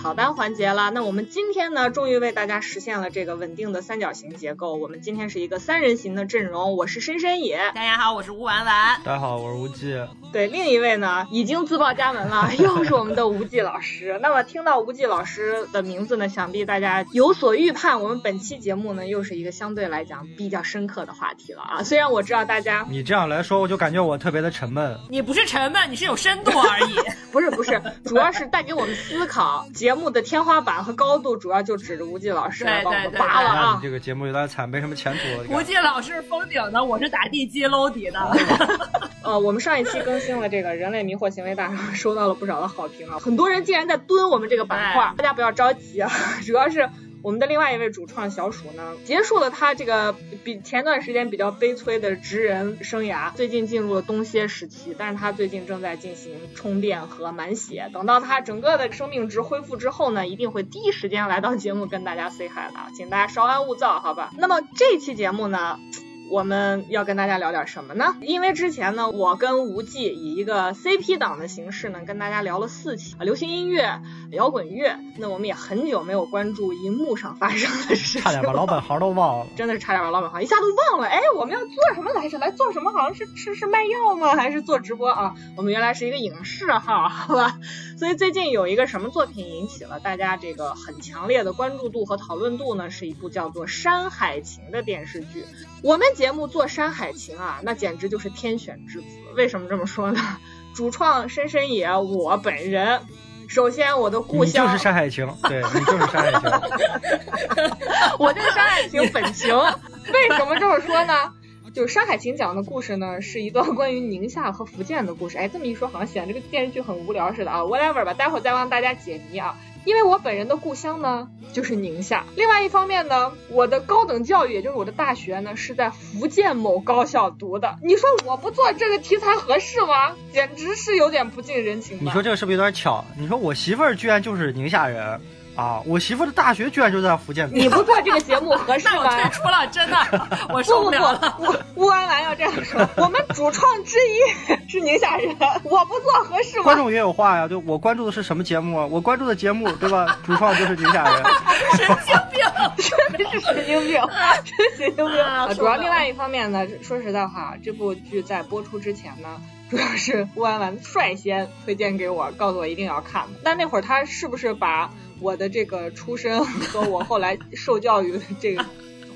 草单环节了。那我们今天呢，终于为大家实现了这个稳定的三角形结构。我们今天是一个三人行的阵容，我是深深野，大家好，我是吴婉婉。大家好，我是吴忌。对，另一位呢已经自报家门了，又是我们的无忌老师。那么听到无忌老师的名字呢，想必大家有所预判，我们本期节目呢又是一个相对来讲比较深刻的话题了啊。虽然我知道大家你这样来说，我就感觉我特别的沉闷。你不是沉闷，你是有深度而已。不是不是，主要是带给我们思考。节目的天花板和高度，主要就指着无忌老师来帮我们对对对那拔了啊你。这个节目有点惨，没什么前途了。你看吴忌老师封顶的，我是打地基搂底的。呃，我们上一期更新了这个人类迷惑行为大赏，收到了不少的好评啊。很多人竟然在蹲我们这个板块，大家不要着急啊，主要是。我们的另外一位主创小鼠呢，结束了他这个比前段时间比较悲催的职人生涯，最近进入了冬歇时期，但是他最近正在进行充电和满血。等到他整个的生命值恢复之后呢，一定会第一时间来到节目跟大家 say hi 的，请大家稍安勿躁，好吧？那么这期节目呢，我们要跟大家聊点什么呢？因为之前呢，我跟无忌以一个 CP 档的形式呢，跟大家聊了四期啊，流行音乐、摇滚乐。那我们也很久没有关注荧幕上发生的事情，差点把老本行都忘了。真的是差点把老本行一下都忘了。哎，我们要做什么来着？来做什么？好像是是是卖药吗？还是做直播啊？我们原来是一个影视号，好吧？所以最近有一个什么作品引起了大家这个很强烈的关注度和讨论度呢？是一部叫做《山海情》的电视剧。我们节目做《山海情》啊，那简直就是天选之子。为什么这么说呢？主创深深野，我本人。首先，我的故乡你就是山海情，对你就是山海情。我这个《山海情》本情，为什么这么说呢？就是《山海情》讲的故事呢，是一段关于宁夏和福建的故事。哎，这么一说，好像显得这个电视剧很无聊似的啊。Whatever 吧，待会儿再帮大家解谜啊。因为我本人的故乡呢就是宁夏，另外一方面呢，我的高等教育，也就是我的大学呢，是在福建某高校读的。你说我不做这个题材合适吗？简直是有点不近人情。你说这个是不是有点巧？你说我媳妇儿居然就是宁夏人啊，我媳妇的大学居然就在福建。你不做这个节目合适 那我吗？退出了，真的，我受不了了。不，乌乌安兰要这样说，我们主创之一是宁夏人，我不做合适吗？观众也有话呀，就我关注的是什么节目啊？我关注的节目，对吧？主创就是宁夏人。神经病！真的是神经病，真神经病。啊主要另外一方面呢，说实在话，这部剧在播出之前呢。主要是乌安兰率先推荐给我，告诉我一定要看。但那会儿他是不是把我的这个出身和我后来受教育的这个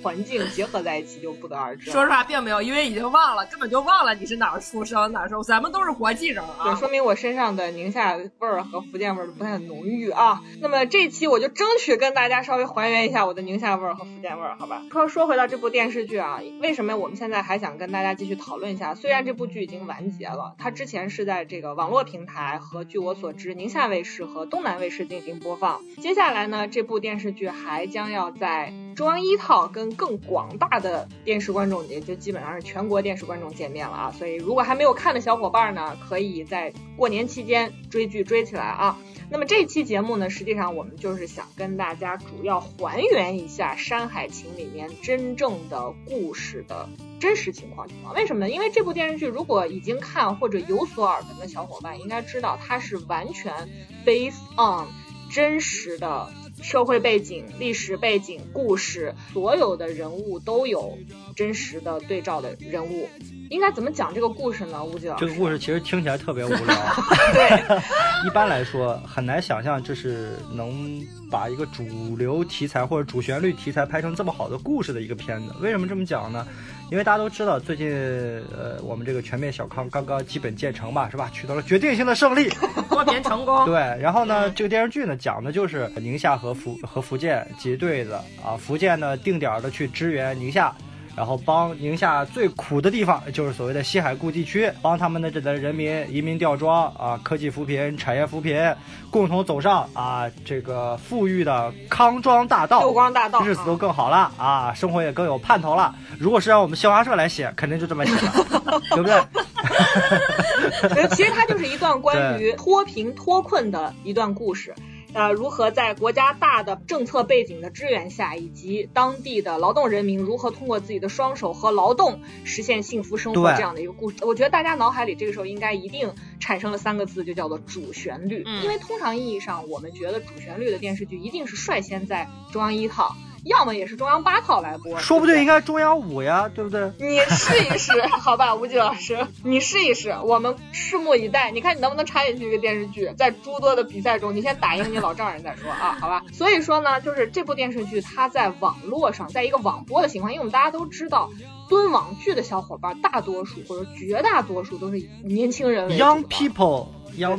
环境结合在一起，就不得而知。说实话，并没有，因为已经忘了，根本就忘了你是哪儿出生哪儿生，咱们都是国际人对，啊。说明我身上的宁夏味儿和福建味儿不太浓郁啊。那么这期我就争取跟大家稍微还原一下我的宁夏味儿和福建味儿，好吧？说说回到这部电视剧啊，为什么我们现在还想跟大家继续讨论一下？虽然这部剧已经完结了，它之前是在这个网络平台和据我所知宁夏卫视和东南卫视进行播放。接下来呢，这部电视剧还将要在中央一套跟更广大的电视观众，也就基本上是全国电视观众见面了啊。所以如果还没有看的小伙伴呢，可以在过年期间追剧追起来啊。那么这期节目呢，实际上我们就是想跟大家主要还原一下《山海情》里面真正的故事的真实情况情况。为什么呢？因为这部电视剧如果已经看或者有所耳闻的小伙伴应该知道，它是完全 based on 真实的社会背景、历史背景、故事，所有的人物都有真实的对照的人物。应该怎么讲这个故事呢？吴老师？这个故事其实听起来特别无聊。对，一般来说很难想象这是能把一个主流题材或者主旋律题材拍成这么好的故事的一个片子。为什么这么讲呢？因为大家都知道，最近呃，我们这个全面小康刚刚基本建成吧，是吧？取得了决定性的胜利，脱贫成功。对，然后呢，这个电视剧呢，讲的就是宁夏和福和福建结对子啊，福建呢定点的去支援宁夏。然后帮宁夏最苦的地方，就是所谓的西海固地区，帮他们的这的人民移民吊庄啊，科技扶贫、产业扶贫，共同走上啊这个富裕的康庄大道，六光大道，日子都更好了啊，生活也更有盼头了。如果是让我们新华社来写，肯定就这么写了，对不 对？其实它就是一段关于脱贫脱困的一段故事。呃，如何在国家大的政策背景的支援下，以及当地的劳动人民如何通过自己的双手和劳动实现幸福生活这样的一个故事？我觉得大家脑海里这个时候应该一定产生了三个字，就叫做主旋律。因为通常意义上，我们觉得主旋律的电视剧一定是率先在中央一套。要么也是中央八套来播，说不定应该中央五呀，对不对？你试一试，好吧，吴极老师，你试一试，我们拭目以待。你看你能不能插进去一个电视剧，在诸多的比赛中，你先打赢你老丈人再说啊，好吧？所以说呢，就是这部电视剧它在网络上，在一个网播的情况，因为我们大家都知道，蹲网剧的小伙伴大多数或者绝大多数都是年轻人，young people。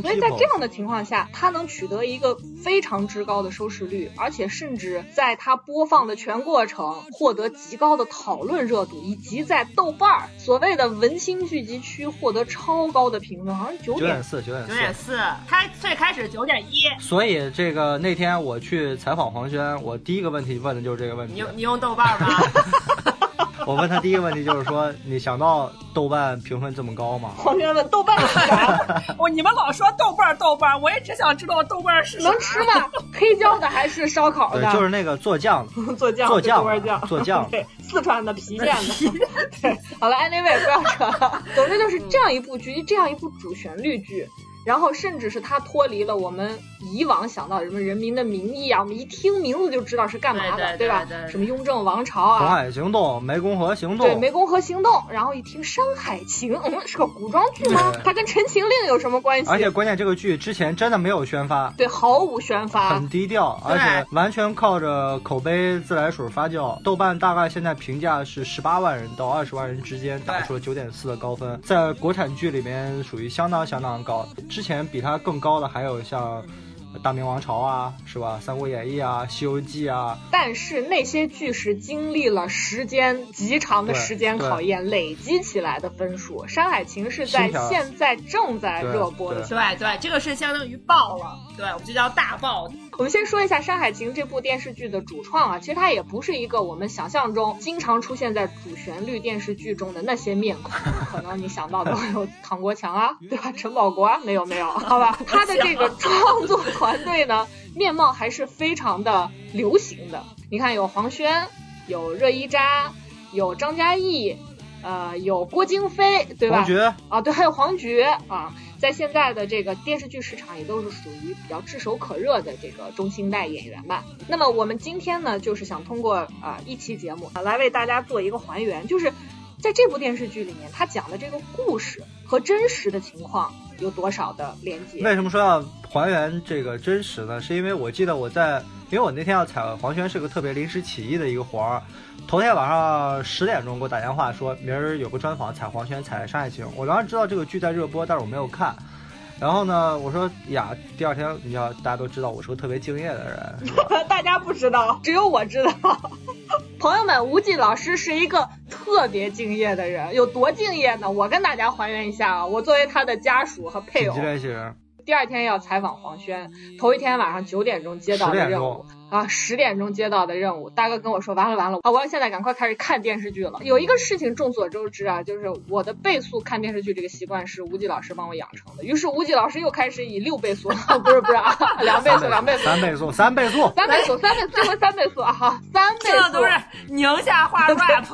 所以在这样的情况下，它能取得一个非常之高的收视率，而且甚至在它播放的全过程获得极高的讨论热度，以及在豆瓣儿所谓的文青聚集区获得超高的评分，好像九点四，九点四，九点四，它最开始九点一。所以这个那天我去采访黄轩，我第一个问题问的就是这个问题。你你用豆瓣吗？我问他第一个问题就是说，你想到豆瓣评分这么高吗？黄轩问豆瓣是啥？我你们老说豆瓣豆瓣，我也只想知道豆瓣是能吃吗？黑椒的还是烧烤的？就是那个做酱 的，做酱做酱豆瓣酱，做酱。对，四川的郫县的。对，好了，anyway 不要扯了。总之就是这样一部剧，这样一部主旋律剧。然后甚至是它脱离了我们以往想到什么《人民的名义》啊，我们一听名字就知道是干嘛的，对吧？什么雍正王朝啊，红海行动、湄公河行动，对，湄公河行动。然后一听《山海情》，嗯，是个古装剧吗？它跟《陈情令》有什么关系？而且关键这个剧之前真的没有宣发，对，毫无宣发，很低调，而且完全靠着口碑自来水发酵。豆瓣大概现在评价是十八万人到二十万人之间，打出了九点四的高分，在国产剧里面属于相当相当高。之前比它更。高的还有像。大明王朝啊，是吧？三国演义啊，西游记啊。但是那些剧是经历了时间极长的时间考验累积起来的分数。山海情是在现在正在热播的，对对，这个是相当于爆了，对，我们就叫大爆。我们先说一下《山海情》这部电视剧的主创啊，其实它也不是一个我们想象中经常出现在主旋律电视剧中的那些面孔，可能你想到的有唐国强啊，对吧？陈宝国啊，没有没有，好吧，他的这个创作。团队呢，面貌还是非常的流行的。你看，有黄轩，有热依扎，有张嘉译，呃，有郭京飞，对吧？黄觉啊，对，还有黄觉啊，在现在的这个电视剧市场也都是属于比较炙手可热的这个中青代演员吧。那么我们今天呢，就是想通过啊一期节目来为大家做一个还原，就是在这部电视剧里面，他讲的这个故事和真实的情况。有多少的连接？为什么说要还原这个真实呢？是因为我记得我在，因为我那天要采黄轩是个特别临时起意的一个活儿，头天晚上十点钟给我打电话说明儿有个专访采黄轩采《山海情》，我当时知道这个剧在热播，但是我没有看。然后呢，我说呀，第二天你要大家都知道我是个特别敬业的人，大家不知道，只有我知道。朋友们，吴忌老师是一个特别敬业的人，有多敬业呢？我跟大家还原一下啊，我作为他的家属和配偶。第二天要采访黄轩，头一天晚上九点钟接到的任务啊，十点钟接到的任务。大哥跟我说完了完了啊，我要现在赶快开始看电视剧了。有一个事情众所周知啊，就是我的倍速看电视剧这个习惯是吴忌老师帮我养成的。于是吴忌老师又开始以六倍速，不是不是啊，两倍速两倍速三倍速三倍速三倍速三倍速这回三倍速啊哈，三倍速都是宁夏话 rap。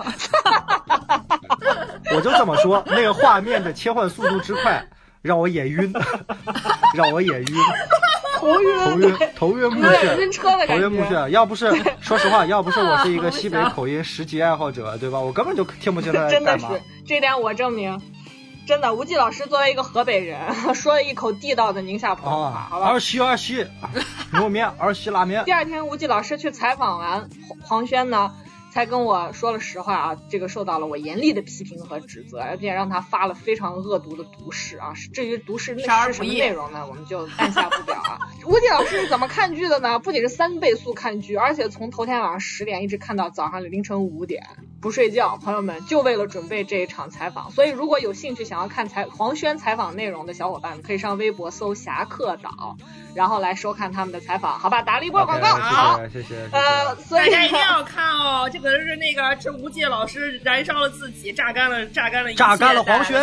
我就这么说，那个画面的切换速度之快。让我眼晕，让我眼晕。头晕，头晕头晕目眩晕。车的头。晕目眩，要不是 说实话，要不是我是一个西北口音十级爱好者，对吧？我根本就听不清他在真的。是，这点我证明。真的，吴忌老师作为一个河北人，说了一口地道的宁夏普通话，啊，好吧？儿媳儿媳，牛肉面，儿媳拉面第。二天，吴忌老师去采访完黄黄轩呢，才跟我说了实话啊，这个受到了我严厉的批评和指责，而且让他发了非常恶毒的毒誓啊。至于毒誓是什么内容呢，我们就按下不表啊。吴迪老师是怎么看剧的呢？不仅是三倍速看剧，而且从头天晚上十点一直看到早上凌晨五点，不睡觉。朋友们，就为了准备这一场采访。所以，如果有兴趣想要看采黄轩采访内容的小伙伴们，可以上微博搜“侠客岛”，然后来收看他们的采访，好吧？打了一波广告好。谢谢。呃，所以大家一定要看哦，这个是那个这吴界老师燃烧了自己，榨干了榨干了一切榨干了黄轩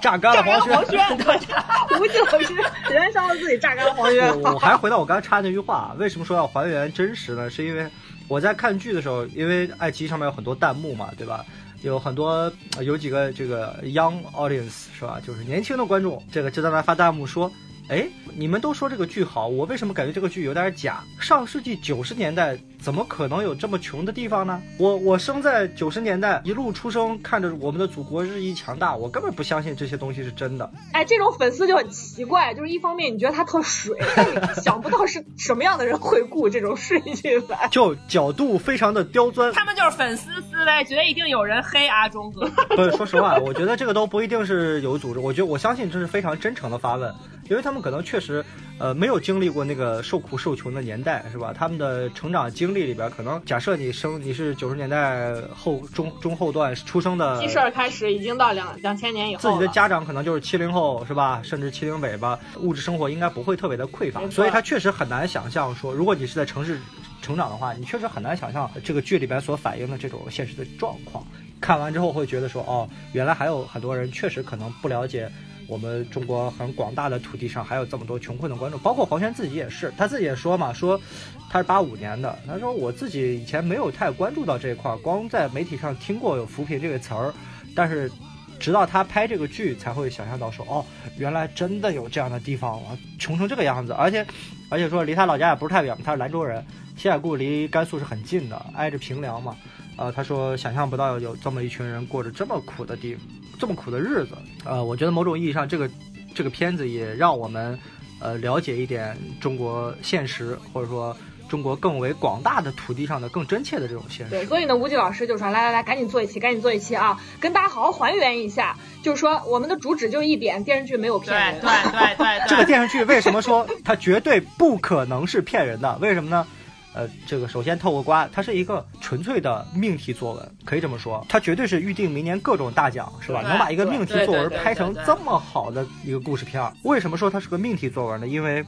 榨干了榨干了黄黄轩，对，吴忌老师燃烧了自己，榨干了黄轩。我我还回到我刚才插那句话，为什么说要还原真实呢？是因为我在看剧的时候，因为爱奇艺上面有很多弹幕嘛，对吧？有很多有几个这个 young audience 是吧？就是年轻的观众，这个就在那发弹幕说。哎，你们都说这个剧好，我为什么感觉这个剧有点假？上世纪九十年代怎么可能有这么穷的地方呢？我我生在九十年代，一路出生，看着我们的祖国日益强大，我根本不相信这些东西是真的。哎，这种粉丝就很奇怪，就是一方面你觉得他特水，但 想不到是什么样的人会顾这种水剧番。就角度非常的刁钻，他们就是粉丝思维，觉得一定有人黑阿忠哥。不是，说实话，我觉得这个都不一定是有组织，我觉得我相信这是非常真诚的发问，因为他们可能确实，呃，没有经历过那个受苦受穷的年代，是吧？他们的成长经历里边，可能假设你生你是九十年代后中中后段出生的，记事儿开始已经到两两千年以后自己的家长可能就是七零后，是吧？甚至七零尾巴，物质生活应该不会特别的匮乏所以他确实很难想象说，如果你是在城市成长的话，你确实很难想象这个剧里边所反映的这种现实的状况。看完之后会觉得说，哦，原来还有很多人确实可能不了解。我们中国很广大的土地上还有这么多穷困的观众，包括黄轩自己也是，他自己也说嘛，说他是八五年的，他说我自己以前没有太关注到这一块，光在媒体上听过有扶贫这个词儿，但是直到他拍这个剧，才会想象到说，哦，原来真的有这样的地方啊，穷成这个样子，而且而且说离他老家也不是太远，他是兰州人，西海固离甘肃是很近的，挨着平凉嘛。呃，他说想象不到有这么一群人过着这么苦的地，这么苦的日子。呃，我觉得某种意义上，这个这个片子也让我们呃了解一点中国现实，或者说中国更为广大的土地上的更真切的这种现实对，实。所以呢，吴忌老师就说：“来来来，赶紧做一期，赶紧做一期啊，跟大家好好还原一下。就是说，我们的主旨就一点，电视剧没有骗人。对对对对对，这个电视剧为什么说它绝对不可能是骗人的？为什么呢？呃，这个首先透个瓜，它是一个纯粹的命题作文，可以这么说，它绝对是预定明年各种大奖，是吧？能把一个命题作文拍成这么好的一个故事片儿，为什么说它是个命题作文呢？因为，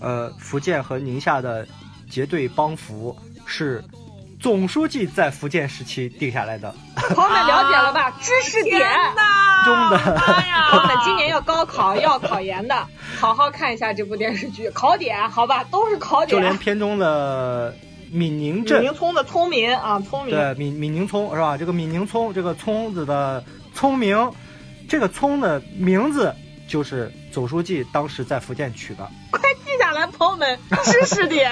呃，福建和宁夏的结对帮扶是总书记在福建时期定下来的。朋友们了解了吧？知识点。中的妈呀！朋友们，今年要高考要考研的，好好看一下这部电视剧，考点好吧，都是考点。就连片中的闽宁镇宁聪的聪明啊，聪明。对，闽闽宁聪是吧？这个闽宁聪，这个聪子的聪明，这个聪的名字就是总书记当时在福建取的。记下来，朋友们，知识点，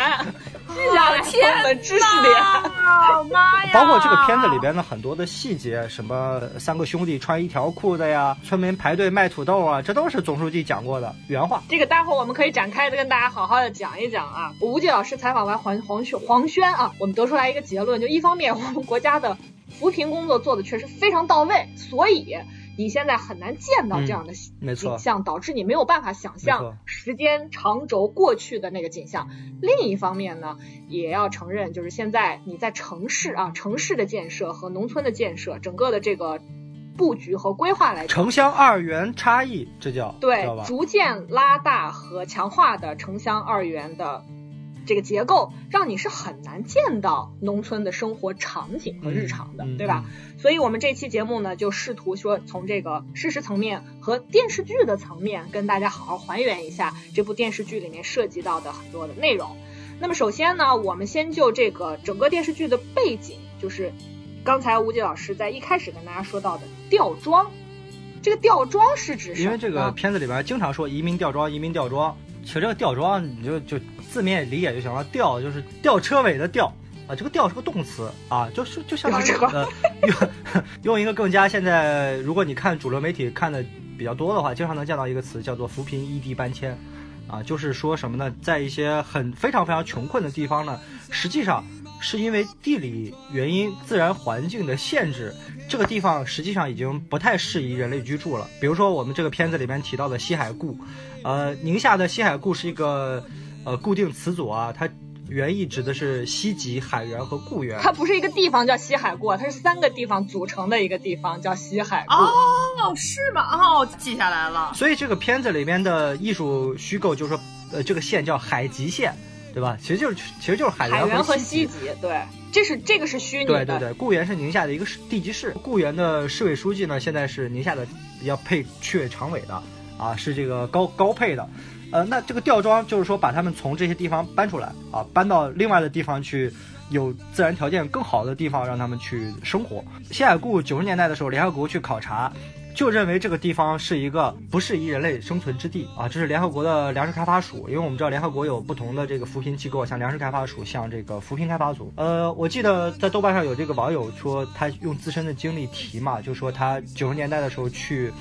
记下来，朋友们，知识点。啊妈呀！包括这个片子里边的很多的细节，什么三个兄弟穿一条裤子呀，村民排队卖土豆啊，这都是总书记讲过的原话。这个待会儿我们可以展开的跟大家好好的讲一讲啊。吴忌老师采访完黄黄轩黄轩啊，我们得出来一个结论，就一方面我们国家的扶贫工作做的确实非常到位，所以你现在很难见到这样的景象，导致你没有办法想象时间长轴过去的那个景象。另一方面呢，也要承认，就是现在你在城市啊，城市的建设和农村的建设，整个的这个布局和规划来讲。城乡二元差异，这叫对，？逐渐拉大和强化的城乡二元的这个结构，让你是很难见到农村的生活场景和日常的，对吧？所以我们这期节目呢，就试图说从这个事实层面和电视剧的层面，跟大家好好还原一下这部电视剧里面涉及到的很多的内容。那么首先呢，我们先就这个整个电视剧的背景，就是刚才吴杰老师在一开始跟大家说到的吊装。这个吊装是指什么？因为这个片子里边经常说移民吊装，移民吊装。其实这个吊装，你就就字面理解就行了，吊就是吊车尾的吊。啊，这个吊是个动词啊，就是就相当于呃，用 用一个更加现在，如果你看主流媒体看的比较多的话，经常能见到一个词叫做扶贫异地搬迁，啊，就是说什么呢？在一些很非常非常穷困的地方呢，实际上是因为地理原因、自然环境的限制，这个地方实际上已经不太适宜人类居住了。比如说我们这个片子里面提到的西海固，呃，宁夏的西海固是一个呃固定词组啊，它。原意指的是西极、海原和固原，它不是一个地方叫西海固，它是三个地方组成的一个地方叫西海固。哦，是吗？哦，记下来了。所以这个片子里面的艺术虚构就是说，呃，这个县叫海极县，对吧？其实就是其实就是海原和西极。对，这是这个是虚拟的。对对对，固原是宁夏的一个市地级市，固原的市委书记呢，现在是宁夏的要配区委常委的，啊，是这个高高配的。呃，那这个吊装就是说把他们从这些地方搬出来啊，搬到另外的地方去，有自然条件更好的地方让他们去生活。西海固九十年代的时候，联合国去考察，就认为这个地方是一个不适宜人类生存之地啊。这是联合国的粮食开发署，因为我们知道联合国有不同的这个扶贫机构，像粮食开发署，像这个扶贫开发组。呃，我记得在豆瓣上有这个网友说，他用自身的经历提嘛，就说他九十年代的时候去。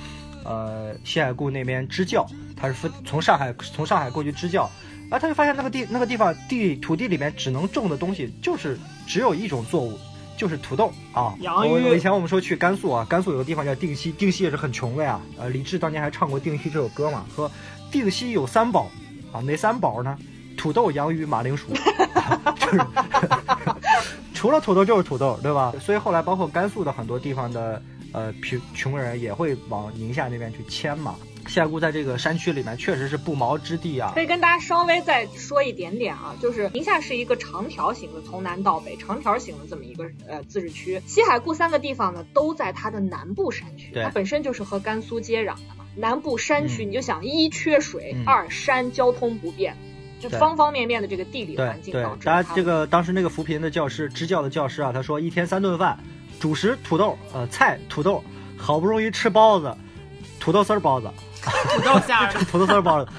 呃，西海固那边支教，他是从上海从上海过去支教，然后他就发现那个地那个地方地土地里面只能种的东西就是只有一种作物，就是土豆啊。洋芋。以前我们说去甘肃啊，甘肃有个地方叫定西，定西也是很穷的呀。呃，李志当年还唱过《定西》这首歌嘛，说定西有三宝啊，哪三宝呢？土豆、洋芋、马铃薯。就是 除了土豆就是土豆，对吧？所以后来包括甘肃的很多地方的。呃，贫穷人也会往宁夏那边去迁嘛。西海固在这个山区里面确实是不毛之地啊。可以跟大家稍微再说一点点啊，就是宁夏是一个长条形的，从南到北长条形的这么一个呃自治区。西海固三个地方呢，都在它的南部山区，它本身就是和甘肃接壤的嘛。南部山区，你就想一缺水，二山交通不便，就方方面面的这个地理环境导致。大家这个当时那个扶贫的教师支教的教师啊，他说一天三顿饭。主食土豆，呃，菜土豆，好不容易吃包子，土豆丝儿包子，土豆馅儿，土豆丝儿包子。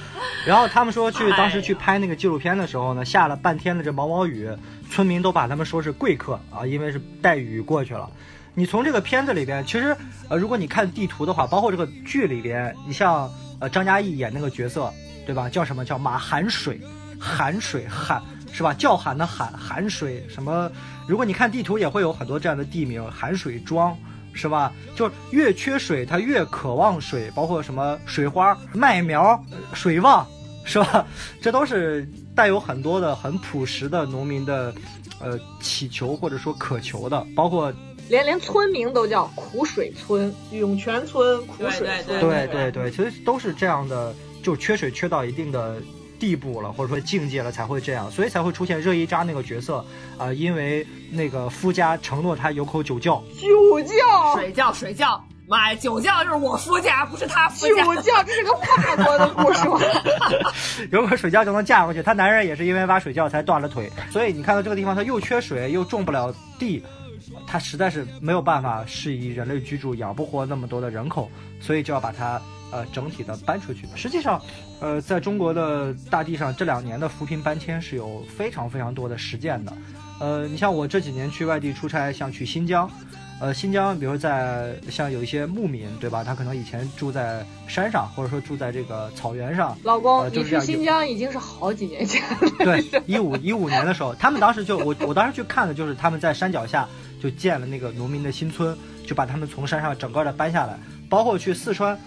然后他们说去当时去拍那个纪录片的时候呢，下了半天的这毛毛雨，村民都把他们说是贵客啊，因为是带雨过去了。你从这个片子里边，其实呃，如果你看地图的话，包括这个剧里边，你像呃张嘉译演那个角色，对吧？叫什么叫马寒水，寒水寒。是吧？叫喊的喊，喊水什么？如果你看地图，也会有很多这样的地名，寒水庄，是吧？就越缺水，它越渴望水，包括什么水花、麦苗、水旺，是吧？这都是带有很多的很朴实的农民的，呃，祈求或者说渴求的，包括连连村名都叫苦水村、涌泉村、苦水村，对对对，其实都是这样的，就缺水缺到一定的。地步了，或者说境界了，才会这样，所以才会出现热依扎那个角色啊，因为那个夫家承诺他有口酒窖，酒窖，水窖，水窖，妈呀，酒窖就是我夫家，不是他夫家，酒窖，这是个法国的故事吗？有口水窖就能嫁过去，他男人也是因为挖水窖才断了腿，所以你看到这个地方，它又缺水，又种不了地，它实在是没有办法适宜人类居住，养不活那么多的人口，所以就要把它。呃，整体的搬出去。实际上，呃，在中国的大地上，这两年的扶贫搬迁是有非常非常多的实践的。呃，你像我这几年去外地出差，像去新疆，呃，新疆，比如在像有一些牧民，对吧？他可能以前住在山上，或者说住在这个草原上。老公，你去新疆已经是好几年前了。对，一五一五年的时候，他们当时就我我当时去看的就是他们在山脚下就建了那个农民的新村，就把他们从山上整个的搬下来，包括去四川。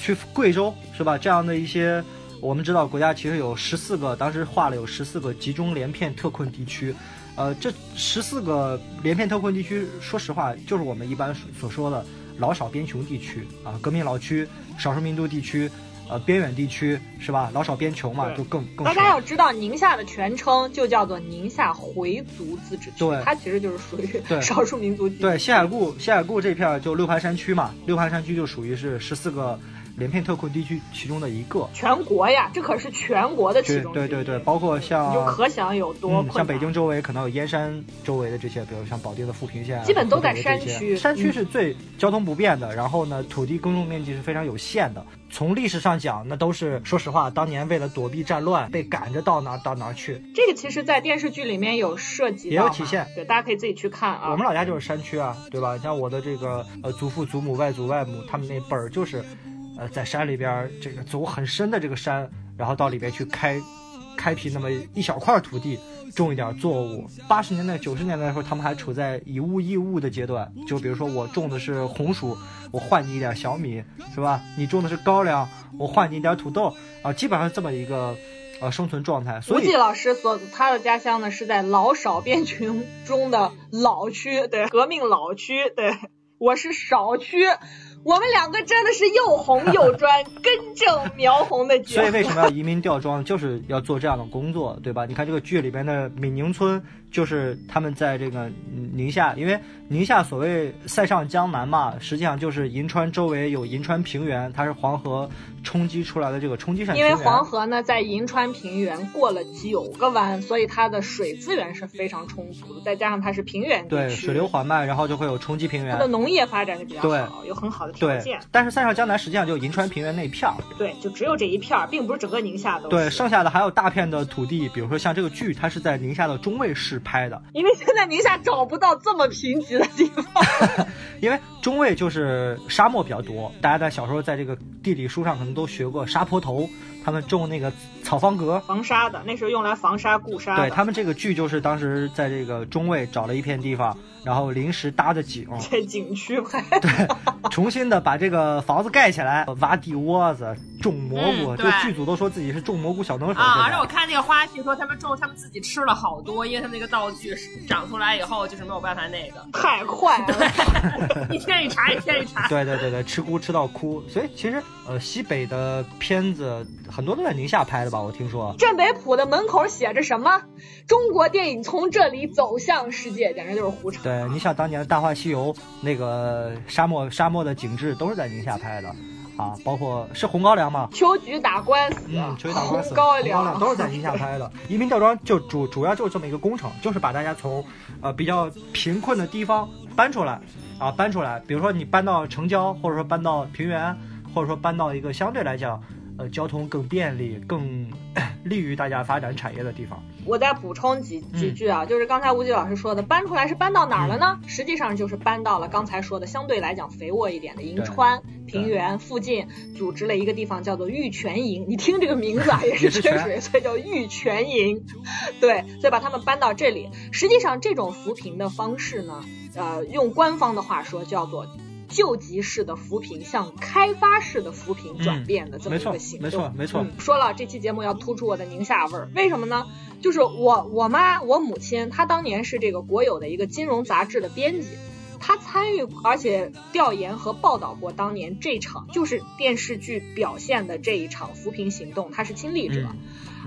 去贵州是吧？这样的一些，我们知道国家其实有十四个，当时划了有十四个集中连片特困地区，呃，这十四个连片特困地区，说实话就是我们一般所说的老少边穷地区啊，革命老区、少数民族地区，呃，边远地区是吧？老少边穷嘛，就更更。大家要知道，宁夏的全称就叫做宁夏回族自治区，对，它其实就是属于少数民族。对，西海固，西海固这片就六盘山区嘛，六盘山区就属于是十四个。连片特困地区其中的一个。全国呀，这可是全国的其对中对对对，包括像你就可想有多困嗯，像北京周围可能有燕山周围的这些，比如像保定的富平县啊，基本都在山区山区嗯是最交通不便的，然后呢，土地耕种面积是非常有限的。从历史上讲，那都是说实话，当年为了躲避战乱，被赶着到哪儿到哪儿去。这个其实，在电视剧里面有涉及到，也有体现对，大家可以自己去看啊。我们老家就是山区啊，对吧？像我的这个呃祖父祖母外祖外母，他们那辈儿就是，呃，在山里边儿这个走很深的这个山，然后到里边去开开辟那么一小块土地，种一点作物。八十年代、九十年代的时候，他们还处在以物易物的阶段，就比如说我种的是红薯，我换你一点小米，是吧？你种的是高粱，我换你一点土豆啊，基本上是这么一个呃生存状态。所以吴忌老师所他的家乡呢是在老少边群中的老区，对，革命老区，对，我是少区。我们两个真的是又红又专，根正苗红的 所以。为什么要移民吊装，就是要做这样的工作，对吧？你看这个剧里边的闽宁村，就是他们在这个嗯宁夏，因为宁夏所谓塞上江南嘛，实际上就是银川周围有银川平原，它是黄河冲击出来的这个冲击扇。因为黄河呢在银川平原过了九个弯，所以它的水资源是非常充足的，再加上它是平原地对区，水流缓慢，然后就会有冲击平原它的。农业发展就比较好，有很好的条对件。，但是塞上江南实际上就银川平原那一片儿，对，就只有这一片儿，并不是整个宁夏都。对，剩下的还有大片的土地，比如说像这个剧，它是在宁夏的中卫市拍的，因为现在宁夏找不到这么贫瘠的地方。因为中卫就是沙漠比较多，大家在小时候在这个地理书上可能都学过沙坡头，他们种那个草方格。防沙的，那时候用来防沙固沙。对他们这个剧就是当时在这个中卫找了一片地方，然后临时搭的景，在景区拍。对重新的把这个房子盖起来，挖地窝子，种蘑菇。这嗯对剧组都说自己是种蘑菇小能手。啊！现在而且我看那个花絮说他们种，他们自己吃了好多，因为他们那个道具长出来以后就是没有办法那个。太快了，一天一茬，一天一茬。对对对对，吃菇吃到哭。所以其实呃，西北的片子很多都在宁夏拍的吧？我听说。镇北浦的门口写着什么？中国电影从这里走向世界，简直就是胡扯。对，你想当年的《大话西游》那个沙漠沙漠的景致都是在宁夏拍的，啊，包括是红高粱吗？秋菊打官司，嗯，秋菊打官司，红高红高粱都是在宁夏拍的。移民吊装就主主要就是这么一个工程，就是把大家从呃比较贫困的地方搬出来啊，搬出来。比如说你搬到城郊，或者说搬到平原，或者说搬到一个相对来讲呃交通更便利、更 利于大家发展产业的地方。我再补充几嗯几句啊，就是刚才吴忌老师说的，搬出来是搬到哪儿了呢？实际上就是搬到了刚才说的相对来讲肥沃一点的银川平原附近，组织了一个地方叫做玉泉营。你听这个名字啊，也是缺水，所以叫玉泉营。对，所以把他们搬到这里。实际上这种扶贫的方式呢，呃，用官方的话说叫做。救急式的扶贫向开发式的扶贫转变的这么一个行动，没错没错嗯说了，这期节目要突出我的宁夏味儿，为什么呢？就是我我妈我母亲，她当年是这个国有的一个金融杂志的编辑，她参与而且调研和报道过当年这场就是电视剧表现的这一场扶贫行动，他是亲历者。嗯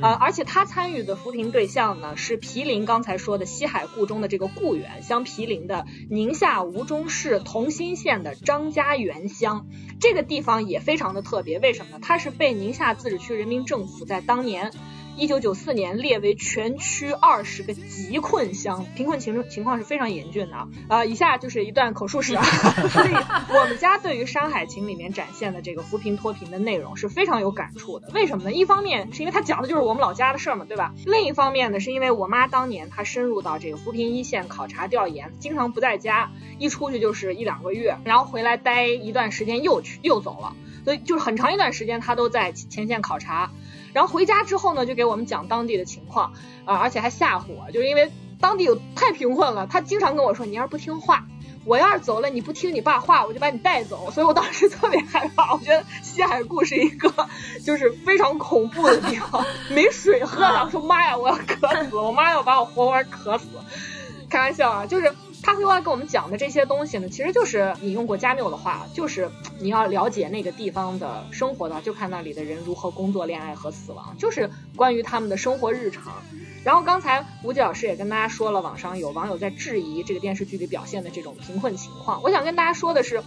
呃，而且他参与的扶贫对象呢是毗邻刚才说的西海固中的这个固原，相毗邻的宁夏吴忠市同心县的张家园乡。这个地方也非常的特别，为什么呢？它是被宁夏自治区人民政府在当年。一九九四年列为全区二十个极困乡，贫困情情况是非常严峻的啊。呃，以下就是一段口述史啊。所以我们家对于《山海情》里面展现的这个扶贫脱贫的内容是非常有感触的。为什么呢？一方面是因为它讲的就是我们老家的事儿嘛，对吧？另一方面呢，是因为我妈当年她深入到这个扶贫一线考察调研，经常不在家，一出去就是一两个月，然后回来待一段时间又去又走了，所以就是很长一段时间她都在前线考察。然后回家之后呢，就给我们讲当地的情况啊、而且还吓唬我，就是因为当地有太贫困了，他经常跟我说，你要是不听话，我要是走了，你不听你爸话，我就把你带走。所以我当时特别害怕，我觉得西海固是一个就是非常恐怖的地方，没水喝了，我说妈呀，我要渴死，我妈要把我活活渴死。开玩笑啊，就是他会来跟我们讲的这些东西呢，其实就是引用过加缪的话，就是你要了解那个地方的生活的话，就看那里的人如何工作、恋爱和死亡，就是关于他们的生活日常。然后刚才吴姐老师也跟大家说了，网上有网友在质疑这个电视剧里表现的这种贫困情况。我想跟大家说的是，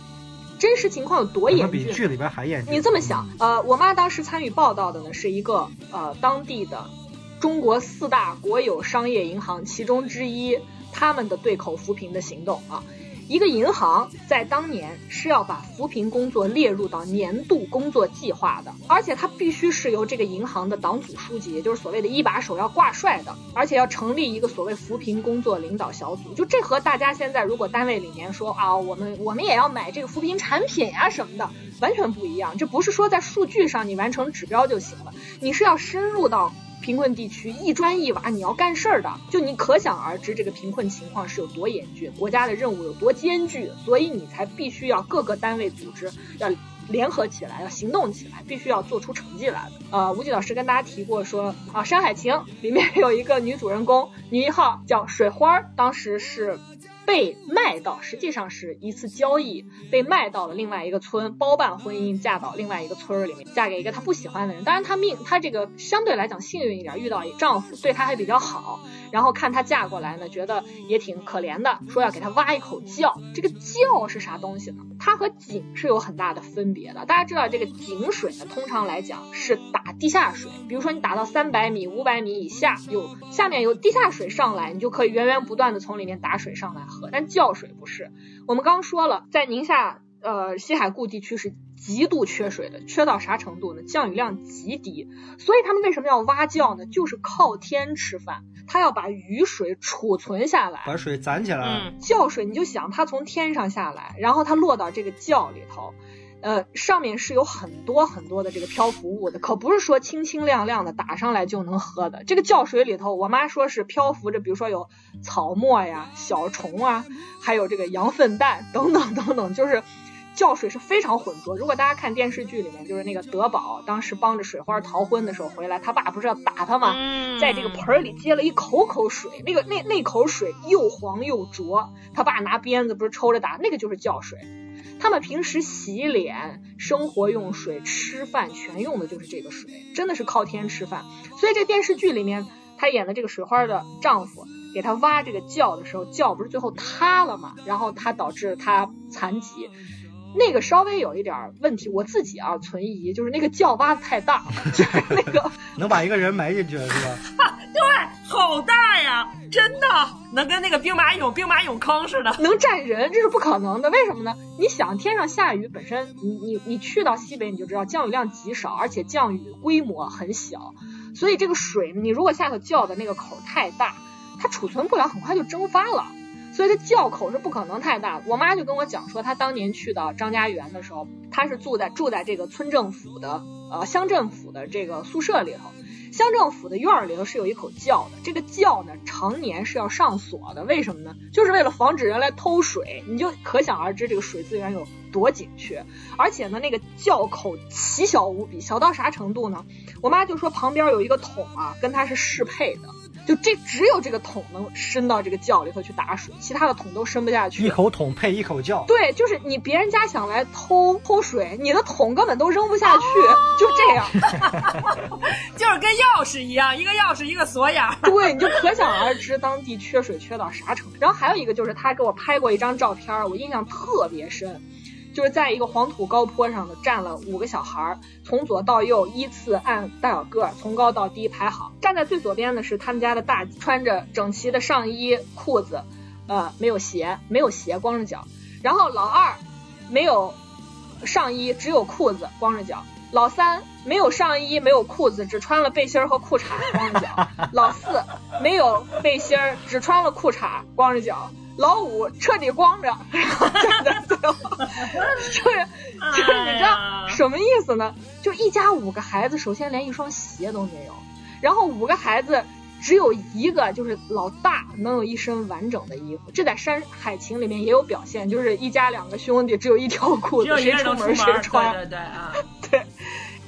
真实情况有多严峻？比剧里边还严峻。你这么想，呃，我妈当时参与报道的呢，是一个呃当地的中国四大国有商业银行其中之一，他们的对口扶贫的行动啊。一个银行在当年是要把扶贫工作列入到年度工作计划的，而且它必须是由这个银行的党组书记，也就是所谓的一把手要挂帅的，而且要成立一个所谓扶贫工作领导小组。就这和大家现在如果单位里面说啊，我们我们也要买这个扶贫产品呀什么的，完全不一样。这不是说在数据上你完成指标就行了，你是要深入到。贫困地区一砖一瓦，你要干事儿的，就你可想而知这个贫困情况是有多严峻，国家的任务有多艰巨，所以你才必须要各个单位组织要联合起来，要行动起来，必须要做出成绩来的。呃，吴忌老师跟大家提过说啊，《山海情》里面有一个女主人公，女一号叫水花，当时是。被卖到，实际上是一次交易，被卖到了另外一个村，包办婚姻，嫁到另外一个村儿里面，嫁给一个她不喜欢的人。当然，她命，她这个相对来讲幸运一点，遇到丈夫对她还比较好。然后看她嫁过来呢，觉得也挺可怜的，说要给她挖一口窖。这个窖是啥东西呢？它和井是有很大的分别的。大家知道，这个井水呢，通常来讲是打地下水，比如说你打到三百米、五百米以下，有下面有地下水上来，你就可以源源不断的从里面打水上来。但窖水不是，我们刚说了，在宁夏呃西海固地区是极度缺水的，缺到啥程度呢？降雨量极低，所以他们为什么要挖窖呢？就是靠天吃饭，他要把雨水储存下来，把水攒起来。窖水你就想它从天上下来，然后它落到这个窖里头。呃，上面是有很多很多的这个漂浮物的，可不是说清清亮亮的打上来就能喝的。这个窖水里头，我妈说是漂浮着，比如说有草沫呀、小虫啊，还有这个羊粪蛋等等等等，就是窖水是非常浑浊。如果大家看电视剧里面，就是那个德宝当时帮着水花逃婚的时候回来，他爸不是要打他吗？在这个盆里接了一口口水，那个那那口水又黄又浊，他爸拿鞭子不是抽着打，那个就是教水。他们平时洗脸、生活用水、吃饭全用的就是这个水，真的是靠天吃饭。所以这电视剧里面，他演的这个水花的丈夫给他挖这个窖的时候，窖不是最后塌了嘛？然后他导致他残疾，那个稍微有一点问题。我自己啊存疑，就是那个窖挖的太大，就是那个 能把一个人埋进去是吧？对，好大呀，真的能跟那个兵马俑、兵马俑坑似的，能站人，这是不可能的。为什么呢？你想，天上下雨本身，你你你去到西北你就知道降雨量极少，而且降雨规模很小，所以这个水，你如果下头窖的那个口太大，它储存不了，很快就蒸发了。所以它窖口是不可能太大。我妈就跟我讲说，她当年去到张家园的时候，她是住在住在这个村政府的呃乡政府的这个宿舍里头。乡政府的院儿里头是有一口窖的，这个窖呢常年是要上锁的，为什么呢？就是为了防止人来偷水。你就可想而知这个水资源有多紧缺，而且呢那个窖口奇小无比，小到啥程度呢？我妈就说旁边有一个桶啊，跟它是适配的。就这只有这个桶能伸到这个窖里头去打水，其他的桶都伸不下去。一口桶配一口窖。对，就是你别人家想来偷偷水，你的桶根本都扔不下去，就这样。就是跟钥匙一样，一个钥匙一个锁眼。对，你就可想而知当地缺水缺到啥程度。然后还有一个就是他给我拍过一张照片，我印象特别深。就是在一个黄土高坡上的站了五个小孩儿，从左到右依次按大小个儿从高到低排好。站在最左边的是他们家的大，穿着整齐的上衣裤子，呃，没有鞋，没有鞋，光着脚。然后老二没有上衣，只有裤子，光着脚。老三没有上衣，没有裤子，只穿了背心儿和裤衩，光着脚。老四没有背心儿，只穿了裤衩，光着脚。老五彻底光着，然后站在最后，就是就是你知道什么意思呢？就一家五个孩子，首先连一双鞋都没有，然后五个孩子只有一个，就是老大能有一身完整的衣服。这在《山海情》里面也有表现，就是一家两个兄弟只有一条裤子，谁出门谁穿。对对啊，对。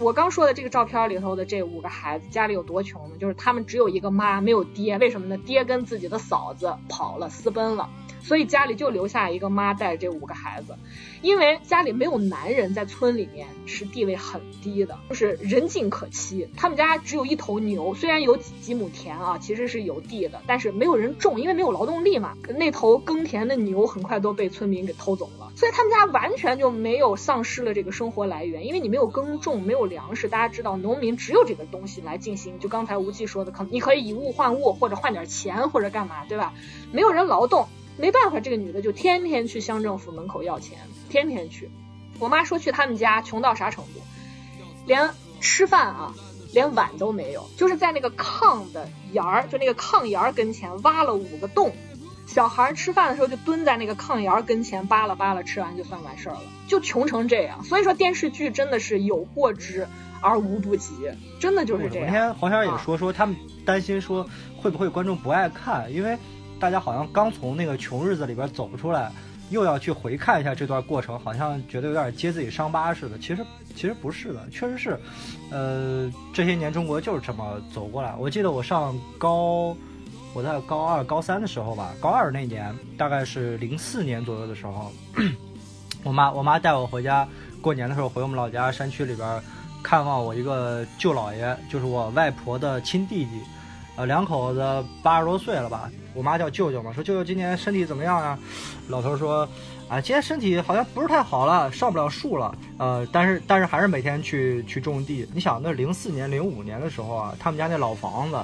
我刚说的这个照片里头的这五个孩子家里有多穷呢？就是他们只有一个妈，没有爹。为什么呢？爹跟自己的嫂子跑了，私奔了。所以家里就留下一个妈带着这五个孩子。因为家里没有男人，在村里面是地位很低的，就是人尽可欺。他们家只有一头牛，虽然有几几亩田啊，其实是有地的，但是没有人种，因为没有劳动力嘛。那头耕田的牛很快都被村民给偷走了，所以他们家完全就没有丧失了这个生活来源，因为你没有耕种，没有粮食。大家知道，农民只有这个东西来进行，就刚才无忌说的，可你可以以物换物，或者换点钱，或者干嘛，对吧？没有人劳动。没办法，这个女的就天天去乡政府门口要钱，天天去。我妈说去他们家穷到啥程度，连吃饭啊，连碗都没有，就是在那个炕的沿儿，就那个炕沿儿跟前挖了五个洞，小孩吃饭的时候就蹲在那个炕沿儿跟前扒拉扒拉，吃完就算完事儿了，就穷成这样。所以说电视剧真的是有过之而无不及，真的就是这样。昨天黄轩也说说他们担心说会不会观众不爱看，因为。大家好像刚从那个穷日子里边走出来，又要去回看一下这段过程，好像觉得有点揭自己伤疤似的。其实，其实不是的，确实是，呃，这些年中国就是这么走过来。我记得我上高，我在高二、高三的时候吧，高二那年，大概是零四年左右的时候，我妈我妈带我回家过年的时候，回我们老家山区里边看望我一个舅姥爷，就是我外婆的亲弟弟。呃，两口子八十多岁了吧？我妈叫舅舅嘛，说舅舅今年身体怎么样啊？老头说，啊，今天身体好像不是太好了，上不了树了。呃，但是但是还是每天去去种地。你想，那零四年、零五年的时候啊，他们家那老房子，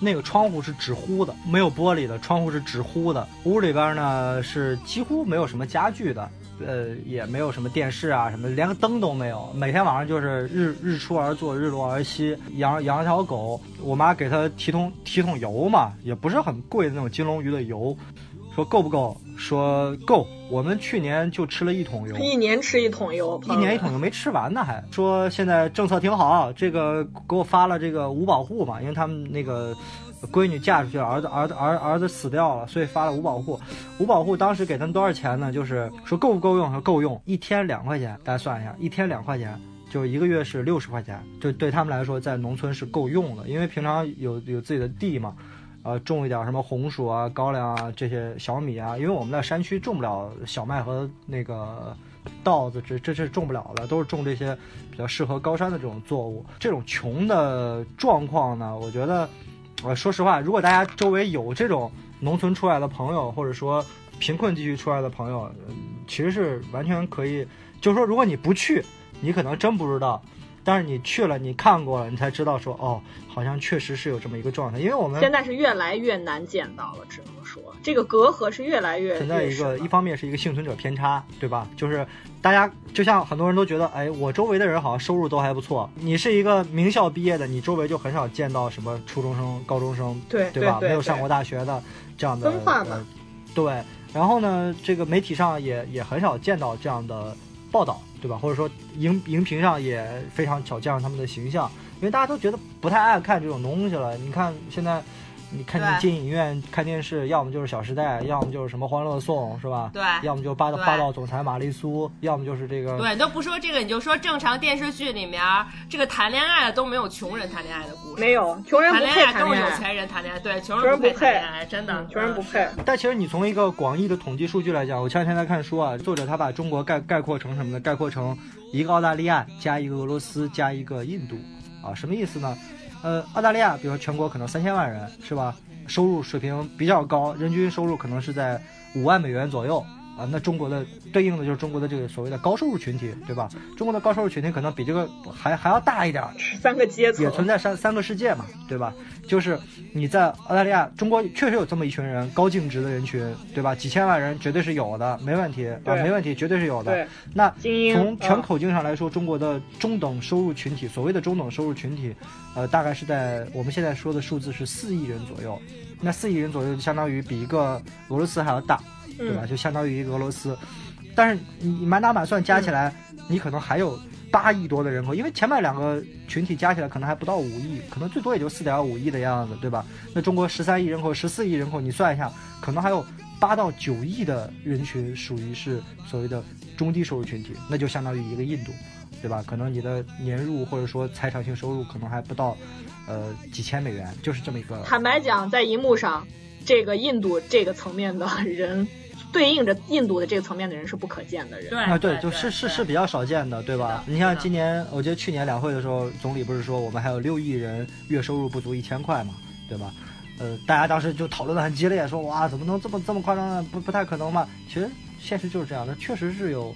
那个窗户是纸糊的，没有玻璃的，窗户是纸糊的。屋里边呢是几乎没有什么家具的。呃，也没有什么电视啊，什么连个灯都没有。每天晚上就是日日出而作，日落而息。养养条狗，我妈给它提桶提桶油嘛，也不是很贵的那种金龙鱼的油。说够不够？说够。我们去年就吃了一桶油，一年吃一桶油，一年一桶油没吃完呢，还说现在政策挺好，这个给我发了这个五保户嘛，因为他们那个。闺女嫁出去了，儿子儿子儿儿子死掉了，所以发了五保户。五保户当时给他们多少钱呢？就是说够不够用？说够用，一天两块钱，大家算一下，一天两块钱，就一个月是六十块钱，就对他们来说，在农村是够用的，因为平常有有自己的地嘛，呃，种一点什么红薯啊、高粱啊这些小米啊，因为我们在山区种不了小麦和那个稻子，这这是种不了的，都是种这些比较适合高山的这种作物。这种穷的状况呢，我觉得。呃，说实话，如果大家周围有这种农村出来的朋友，或者说贫困地区出来的朋友，其实是完全可以。就是说，如果你不去，你可能真不知道；但是你去了，你看过了，你才知道说，哦，好像确实是有这么一个状态。因为我们现在是越来越难见到了，只能说这个隔阂是越来越存在一个，一方面是一个幸存者偏差，对吧？就是。大家就像很多人都觉得，哎，我周围的人好像收入都还不错。你是一个名校毕业的，你周围就很少见到什么初中生、高中生，对对吧？没有上过大学的这样的分化嘛。对，然后呢，这个媒体上也也很少见到这样的报道，对吧？或者说荧荧屏上也非常少见到他们的形象，因为大家都觉得不太爱看这种东西了。你看现在。你看你进影院看电视，要么就是《小时代》，要么就是什么《欢乐颂》，是吧？对。要么就霸道霸道总裁玛丽苏，要么就是这个。对，都不说这个，你就说正常电视剧里面，这个谈恋爱的都没有穷人谈恋爱的故事。没有，穷人不配谈恋爱，都是有钱人谈恋爱。对，穷人不配谈恋爱，真的，穷人不配。但其实你从一个广义的统计数据来讲，我前两天在看书啊，作者他把中国概概括成什么呢？概括成一个澳大利亚加一个俄罗斯加一个印度啊，什么意思呢？呃，澳大利亚，比如说全国可能三千万人，是吧？收入水平比较高，人均收入可能是在五万美元左右啊。那中国的对应的就是中国的这个所谓的高收入群体，对吧？中国的高收入群体可能比这个还还要大一点，三个阶层也存在三三个世界嘛，对吧？就是你在澳大利亚，中国确实有这么一群人，高净值的人群，对吧？几千万人绝对是有的，没问题啊，没问题，绝对是有的。那从全口径上来说，中国的中等收入群体，所谓的中等收入群体，呃，大概是在我们现在说的数字是四亿人左右。那四亿人左右，就相当于比一个俄罗斯还要大，对吧？就相当于一个俄罗斯。但是你满打满算加起来，你可能还有。八亿多的人口，因为前面两个群体加起来可能还不到五亿，可能最多也就四点五亿的样子，对吧？那中国十三亿人口，十四亿人口，你算一下，可能还有八到九亿的人群属于是所谓的中低收入群体，那就相当于一个印度，对吧？可能你的年入或者说财产性收入可能还不到，呃，几千美元，就是这么一个。坦白讲，在荧幕上。这个印度这个层面的人，对应着印度的这个层面的人是不可见的人。对啊，对，就是是是比较少见的，对吧？你像今年，我记得去年两会的时候，总理不是说我们还有六亿人月收入不足一千块嘛，对吧？呃，大家当时就讨论的很激烈，说哇，怎么能这么这么夸张呢？不不太可能嘛。其实现实就是这样的，确实是有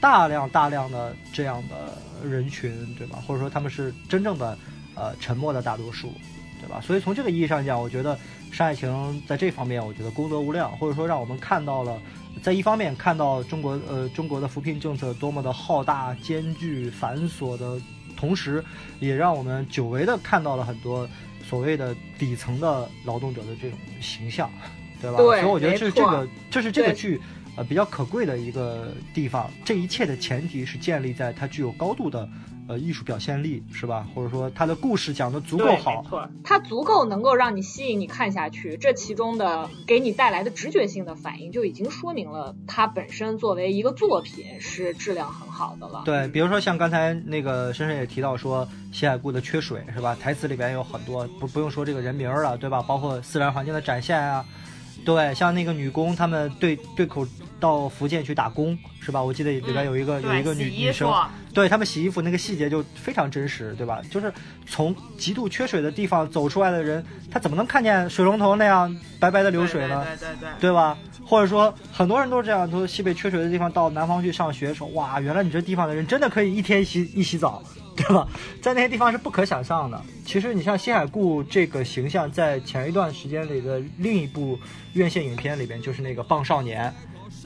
大量大量的这样的人群，对吧？或者说他们是真正的呃沉默的大多数，对吧？所以从这个意义上讲，我觉得山海情在这方面，我觉得功德无量，或者说让我们看到了，在一方面看到中国呃中国的扶贫政策多么的浩大、艰巨、繁琐的同时，也让我们久违的看到了很多所谓的底层的劳动者的这种形象，对吧？对所以我觉得这是这个这是这个剧呃比较可贵的一个地方。这一切的前提是建立在它具有高度的呃艺术表现力，是吧？或者说他的故事讲的足够好没，错，它足够能够让你吸引你看下去，这其中的给你带来的直觉性的反应就已经说明了它本身作为一个作品是质量很好的了。对，比如说像刚才那个深深也提到说西海固的缺水是吧？台词里边有很多不不用说这个人名儿了，对吧？包括自然环境的展现啊，对，像那个女工她们对对口到福建去打工是吧？我记得里边有一个、有一个，女女生，，对他们洗衣服那个细节就非常真实，对吧？就是从极度缺水的地方走出来的人，他怎么能看见水龙头那样白白的流水呢？对对对对对吧？或者说，很多人都是这样，从西北缺水的地方到南方去上学，说哇，原来你这地方的人真的可以一天洗一洗澡，对吧？在那些地方是不可想象的。其实你像西海固这个形象，在前一段时间里的另一部院线影片里边，就是那个《棒少年》，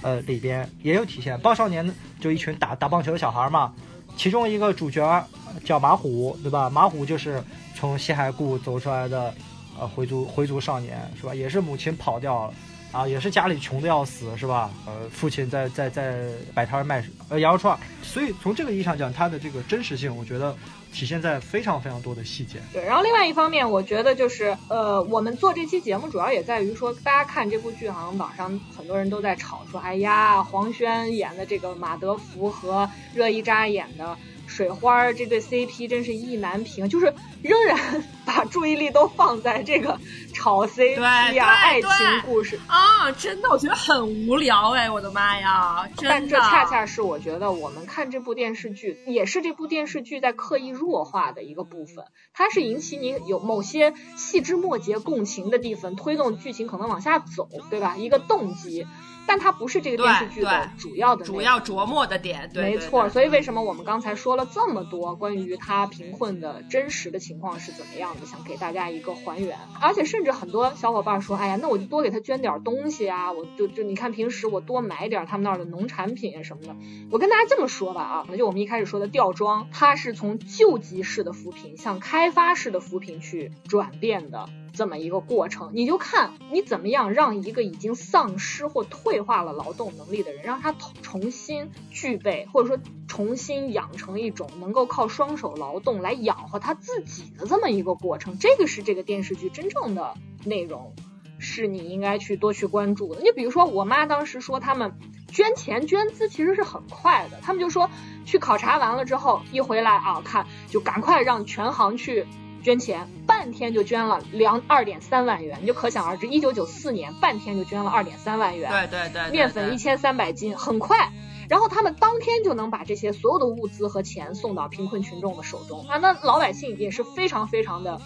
呃，里边也有体现。棒少年就一群打打棒球的小孩嘛，其中一个主角叫马虎，对吧？马虎就是从西海固走出来的，呃，回族回族少年是吧？也是母亲跑掉了。啊，也是家里穷的要死，是吧？呃，父亲在在在摆摊卖呃羊肉串，所以从这个意义上讲，它的这个真实性，我觉得体现在非常非常多的细节。对，然后另外一方面，我觉得就是呃，我们做这期节目主要也在于说，大家看这部剧，好像网上很多人都在吵说，哎呀，黄轩演的这个马德福和热依扎演的水花儿这对 CP 真是意难平，就是仍然 把注意力都放在这个炒 CP 啊、爱情故事。啊，真的，我觉得很无聊哎，我的妈呀，真的。但这恰恰是我觉得我们看这部电视剧，也是这部电视剧在刻意弱化的一个部分。它是引起你有某些细枝末节共情的地方，推动剧情可能往下走，对吧？一个动机，但它不是这个电视剧的主要的主要琢磨的点，对没错，所以为什么我们刚才说了这么多关于他贫困的真实的情况是怎么样的，想给大家一个还原。而且甚至很多小伙伴说，哎呀，那我就多给他捐点东西啊，我就就你看平时我多买点他们那儿的农产品什么的。我跟大家这么说吧啊，那就我们一开始说的吊装，它是从救济式的扶贫向开发式的扶贫去转变的。这么一个过程，你就看你怎么样让一个已经丧失或退化了劳动能力的人，让他重新具备，或者说重新养成一种能够靠双手劳动来养活他自己的这么一个过程。这个是这个电视剧真正的内容，是你应该去多去关注的。你比如说，我妈当时说他们捐钱捐资其实是很快的，他们就说去考察完了之后一回来啊，看就赶快让全行去。捐钱，半天就捐了两二点三万元，你就可想而知，一九九四年半天就捐了二点三万元，对对对对，面粉一千三百斤，很快。然后他们当天就能把这些所有的物资和钱送到贫困群众的手中啊！那老百姓也是非常非常的，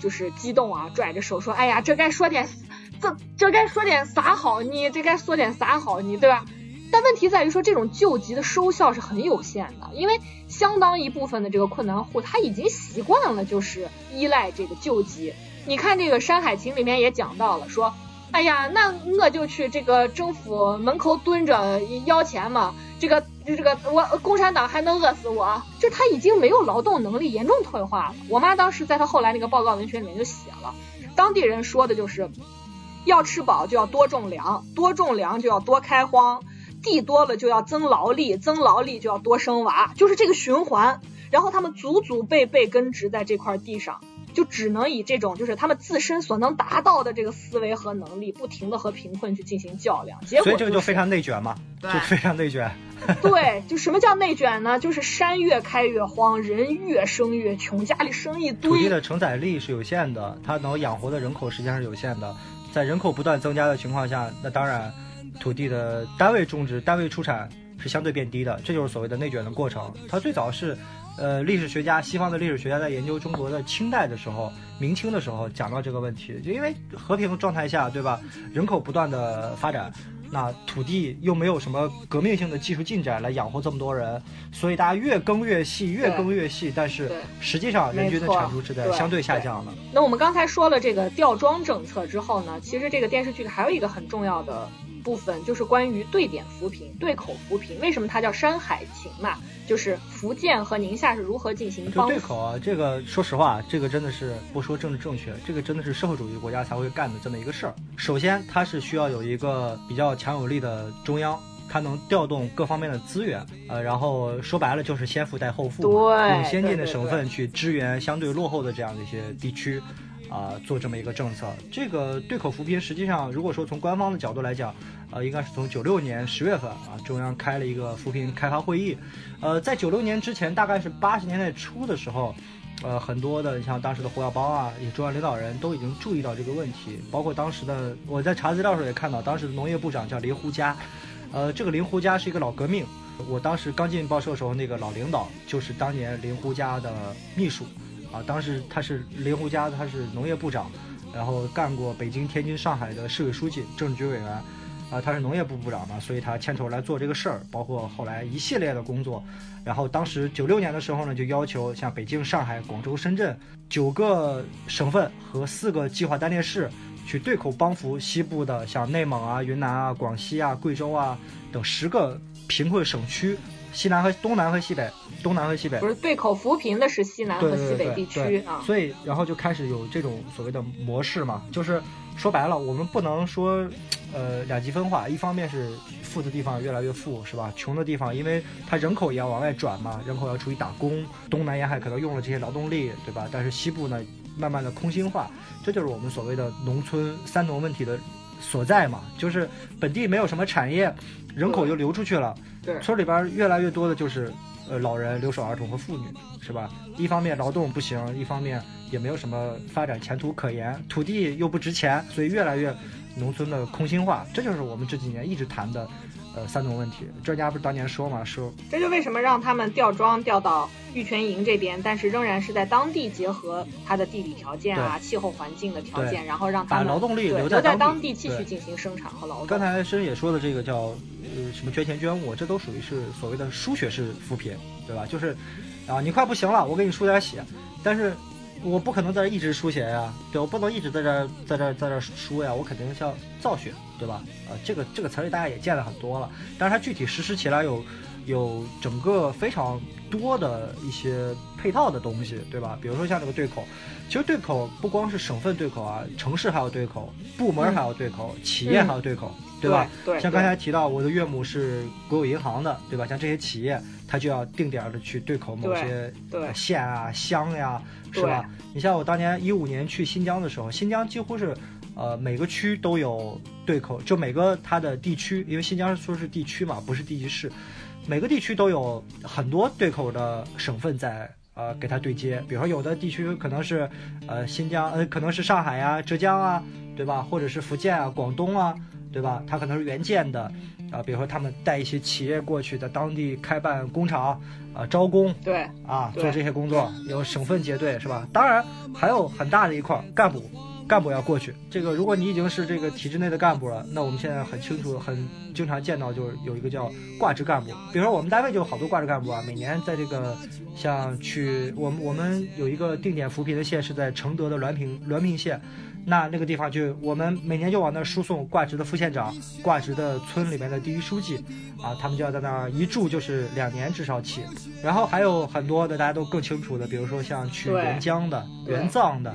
就是激动啊，拽着手说：“哎呀，这该说点，这这该说点啥好你？这该说点啥好你？对吧？”但问题在于说，这种救急的收效是很有限的，因为相当一部分的这个困难户他已经习惯了就是依赖这个救急。你看这个《山海情》里面也讲到了，说，哎呀，那我就去这个政府门口蹲着要钱嘛，这个这个我共产党还能饿死我？就他已经没有劳动能力，严重退化了。我妈当时在她后来那个报告文学里面就写了，当地人说的就是，要吃饱就要多种粮，多种粮就要多开荒。地多了就要增劳力，增劳力就要多生娃，就是这个循环。然后他们祖祖辈辈根植在这块地上，就只能以这种就是他们自身所能达到的这个思维和能力，不停的和贫困去进行较量。结果、所以这个就非常内卷嘛，对就非常内卷。对，就什么叫内卷呢？就是山越开越荒，人越生越穷，家里生一堆。土地的承载力是有限的，它能养活的人口实际上是有限的。在人口不断增加的情况下，那当然土地的单位种植、单位出产是相对变低的，这就是所谓的内卷的过程。它最早是，呃，历史学家西方的历史学家在研究中国的清代的时候，明清的时候讲到这个问题，就因为和平状态下，对吧？人口不断的发展。那土地又没有什么革命性的技术进展来养活这么多人，所以大家越耕越细，越耕越细，但是实际上人均的产出是在相对下降的。那我们刚才说了这个吊装政策之后呢，其实这个电视剧还有一个很重要的。部分就是关于对点扶贫、对口扶贫，为什么它叫山海情嘛？就是福建和宁夏是如何进行帮对口啊？这个说实话，这个真的是不说政治正确，这个真的是社会主义国家才会干的这么一个事儿。首先，它是需要有一个比较强有力的中央，它能调动各方面的资源，呃，然后说白了就是先富带后富，用先进的省份去支援相对落后的这样的一些地区。啊，做这么一个政策，这个对口扶贫，实际上如果说从官方的角度来讲，呃，应该是从九六年十月份啊，中央开了一个扶贫开发会议，呃，在九六年之前，大概是八十年代初的时候，呃，很多的你像当时的胡耀邦啊，一些中央领导人都已经注意到这个问题，包括当时的我在查资料时候也看到，当时的农业部长叫林胡家，呃，这个林胡家是一个老革命，我当时刚进报社的时候，那个老领导就是当年林胡家的秘书。啊，当时他是林胡家，他是农业部长，然后干过北京、天津、上海的市委书记、政治局委员，啊，他是农业部部长嘛，所以他牵头来做这个事儿，包括后来一系列的工作。然后当时九六年的时候呢，就要求像北京、上海、广州、深圳九个省份和四个计划单列市去对口帮扶西部的像内蒙啊、云南啊、广西啊、贵州啊等十个贫困省区。西南和东南和西北，东南和西北不是对口扶贫的是西南和西北地区啊，所以然后就开始有这种所谓的模式嘛，就是说白了，我们不能说，呃，两极分化，一方面是富的地方越来越富，是吧？穷的地方，因为它人口也要往外转嘛，人口要出去打工，东南沿海可能用了这些劳动力，对吧？但是西部呢，慢慢的空心化，这就是我们所谓的农村三农问题的所在嘛，就是本地没有什么产业，人口就流出去了。村里边越来越多的就是，呃，老人、留守儿童和妇女，是吧？一方面劳动不行，一方面也没有什么发展前途可言，土地又不值钱，所以越来越农村的空心化。这就是我们这几年一直谈的。呃，三种问题，专家不是当年说嘛，说这就为什么让他们调庄调到玉泉营这边，但是仍然是在当地结合它的地理条件啊、气候环境的条件，然后让他们把劳动力留在当地继续进行生产和劳动。刚才申也说的这个叫呃什么捐钱捐物，这都属于是所谓的输血式扶贫，对吧？就是啊，你快不行了，我给你输点血，但是。我不可能在这一直输血呀，对，我不能一直在这在这在这输呀，我肯定是要造血，对吧？呃，这个这个词儿大家也见了很多了，但是它具体实施起来有有整个非常多的一些配套的东西，对吧？比如说像这个对口，其实对口不光是省份对口啊，城市还要对口，部门还要对口，企业还要对口，对吧？对，像刚才提到我的岳母是国有银行的，对吧？像这些企业，他就要定点的去对口某些县啊乡呀。是吧？你像我当年一五年去新疆的时候，新疆几乎是，呃，每个区都有对口，就每个它的地区，因为新疆说是地区嘛，不是地级市，每个地区都有很多对口的省份在呃给它对接。比如说有的地区可能是，呃，新疆，呃，可能是上海呀、浙江啊，对吧？或者是福建啊、广东啊。对吧？他可能是援建的，啊，比如说他们带一些企业过去，在当地开办工厂，啊，招工，对，啊，做这些工作，有省份结对，是吧？当然还有很大的一块干部，干部要过去。这个如果你已经是这个体制内的干部了，那我们现在很清楚，很经常见到，就是有一个叫挂职干部。比如说我们单位就有好多挂职干部啊，每年在这个像去我们我们有一个定点扶贫的县是在承德的滦平滦平县。那那个地方就我们每年就往那儿输送挂职的副县长、挂职的村里面的第一书记，啊，他们就要在那儿一住就是两年至少起。然后还有很多的大家都更清楚的，比如说像去援疆的、援藏的。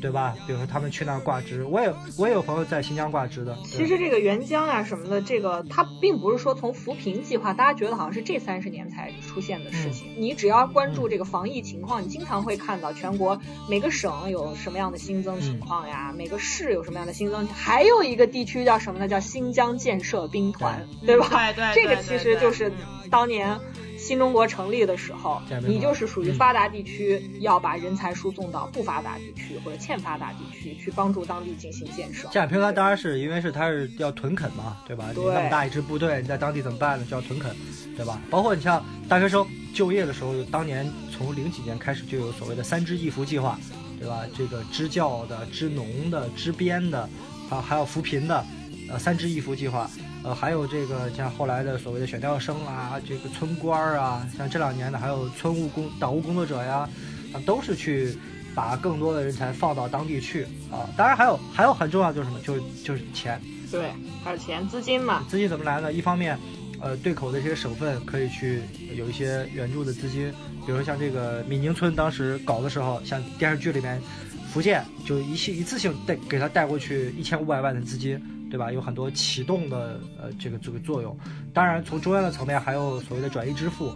对吧？比如说他们去那儿挂职，我也我也有朋友在新疆挂职的。其实这个援疆啊什么的，这个它并不是说从扶贫计划，大家觉得好像是这三十年才出现的事情。你只要关注这个防疫情况，你经常会看到全国每个省有什么样的新增情况呀，每个市有什么样的新增。还有一个地区叫什么呢？叫新疆建设兵团，对吧？对，这个其实就是当年。新中国成立的时候你就是属于嗯发达地区，要把人才输送到不发达地区或者欠发达地区，去帮助当地进行建设。建海平原当然是因为是它是要屯垦嘛，对吧？你对那么大一支部队，你在当地怎么办呢？就要屯垦，对吧？包括你像大学生就业的时候，当年从零几年开始就有所谓的三支一扶计划，对吧？这个支教的、支农的、支边的，啊，还有扶贫的，呃，三支一扶计划。呃，还有这个像后来的所谓的选调生啊，这个村官儿啊，像这两年的还有村务工、党务工作者呀，啊，都是去把更多的人才放到当地去啊。当然还有还有很重要就是什么，就是就是钱，对，还有钱资金嘛，资金怎么来呢？一方面，呃，对口的这些省份可以去有一些援助的资金，比如说像这个闽宁村当时搞的时候，像电视剧里面，福建就一系一次性带给他带过去一千五百万的资金，对吧？有很多启动的呃这个这个作用。当然，从中央的层面还有所谓的转移支付，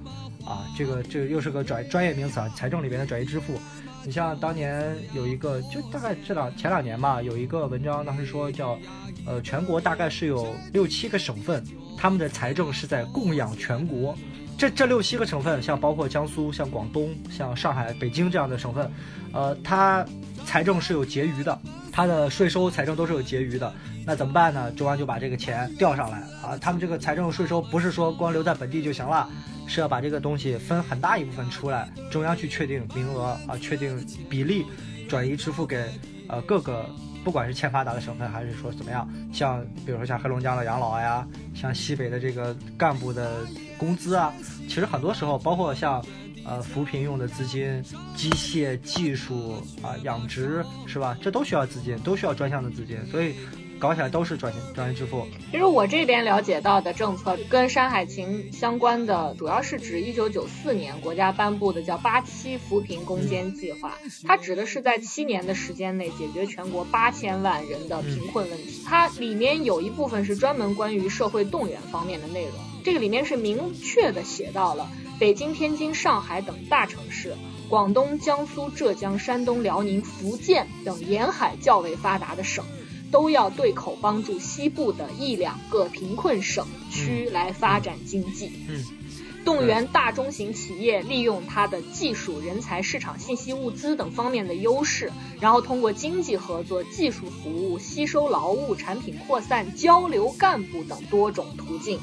啊，这个这又是个专专业名词啊，财政里面的转移支付。你像当年有一个，就大概这两前两年吧，有一个文章，当时说叫，呃，全国大概是有六七个省份，他们的财政是在供养全国。这这六七个省份，像包括江苏、像广东、像上海、北京这样的省份，呃，它财政是有结余的，它的税收、财政都是有结余的。那怎么办呢？中央就把这个钱调上来啊，他们这个财政税收不是说光留在本地就行了，是要把这个东西分很大一部分出来，中央去确定名额啊，确定比例，转移支付给呃各个，不管是欠发达的省份，还是说怎么样，像比如说像黑龙江的养老呀，像西北的这个干部的工资啊，其实很多时候包括像。呃，扶贫用的资金、机械技术啊、养殖是吧？这都需要资金，都需要专项的资金，所以搞起来都是转型转型支付。其实我这边了解到的政策跟《山海情》相关的，主要是指一九九四年国家颁布的叫“八七扶贫攻坚计划”，它指的是在七年的时间内解决全国八千万人的贫困问题。它里面有一部分是专门关于社会动员方面的内容，这个里面是明确的写到了北京、天津、上海等大城市。广东、江苏、浙江、山东、辽宁、福建等沿海较为发达的省，都要对口帮助西部的一两个贫困省区来发展经济。嗯，动员大中型企业利用它的技术、人才、市场信息、物资等方面的优势，然后通过经济合作、技术服务、吸收劳务、产品扩散、交流干部等多种途径。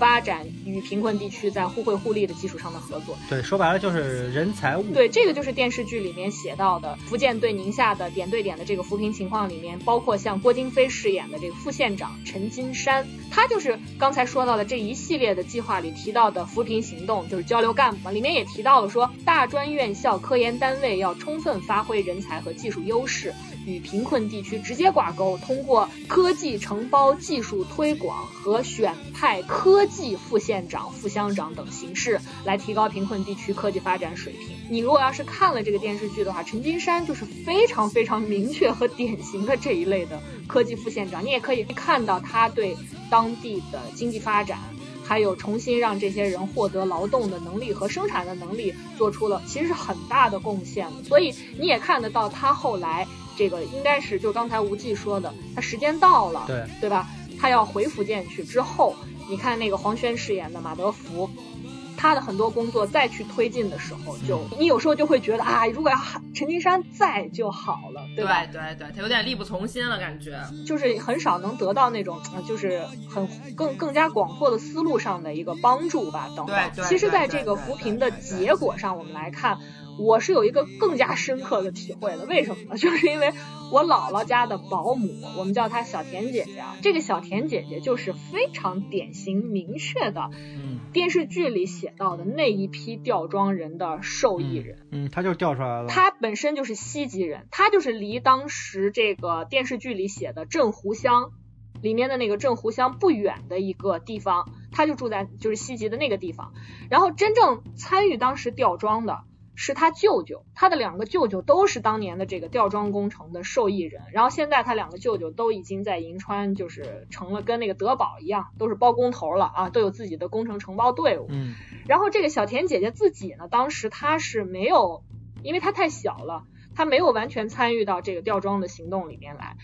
发展与贫困地区在互惠互利的基础上的合作。对，说白了就是人财物。对，这个就是电视剧里面写到的福建对宁夏的点对点的这个扶贫情况里面，包括像郭京飞饰演的这个副县长陈金山，他就是刚才说到的这一系列的计划里提到的扶贫行动，就是交流干部嘛，里面也提到了说，大专院校、科研单位要充分发挥人才和技术优势。与贫困地区直接挂钩，通过科技承包、技术推广和选派科技副县长、副乡长等形式来提高贫困地区科技发展水平。你如果要是看了这个电视剧的话，陈金山就是非常非常明确和典型的这一类的科技副县长。你也可以看到他对当地的经济发展。还有重新让这些人获得劳动的能力和生产的能力，做出了其实是很大的贡献的。所以你也看得到他后来这个应该是就刚才无忌说的，他时间到了，对对吧？他要回福建去之后，你看那个黄轩饰演的马德福。他的很多工作再去推进的时候，就你有时候就会觉得啊，如果要陈金山在就好了，对吧？对对对，他有点力不从心了，感觉就是很少能得到那种，就是很更更加广阔的思路上的一个帮助吧，等等。对对其实，在这个扶贫的结果上，我们来看，我是有一个更加深刻的体会的。为什么呢？就是因为我姥姥家的保姆，我们叫她小田姐姐啊。这个小田姐姐就是非常典型明确的，嗯，电视剧里写到的那一批吊装人的受益人。嗯，他就调出来了。她本身就是西吉人，她就是离当时这个电视剧里写的镇湖乡里面的那个镇湖乡不远的一个地方，他就住在就是西吉的那个地方。然后真正参与当时吊装的是他舅舅，他的两个舅舅都是当年的这个吊装工程的受益人。然后现在他两个舅舅都已经在银川，就是成了跟那个德宝一样，都是包工头了啊，都有自己的工程承包队伍。嗯然后这个小田姐姐自己呢，当时她是没有，因为她太小了，她没有完全参与到这个吊装的行动里面来。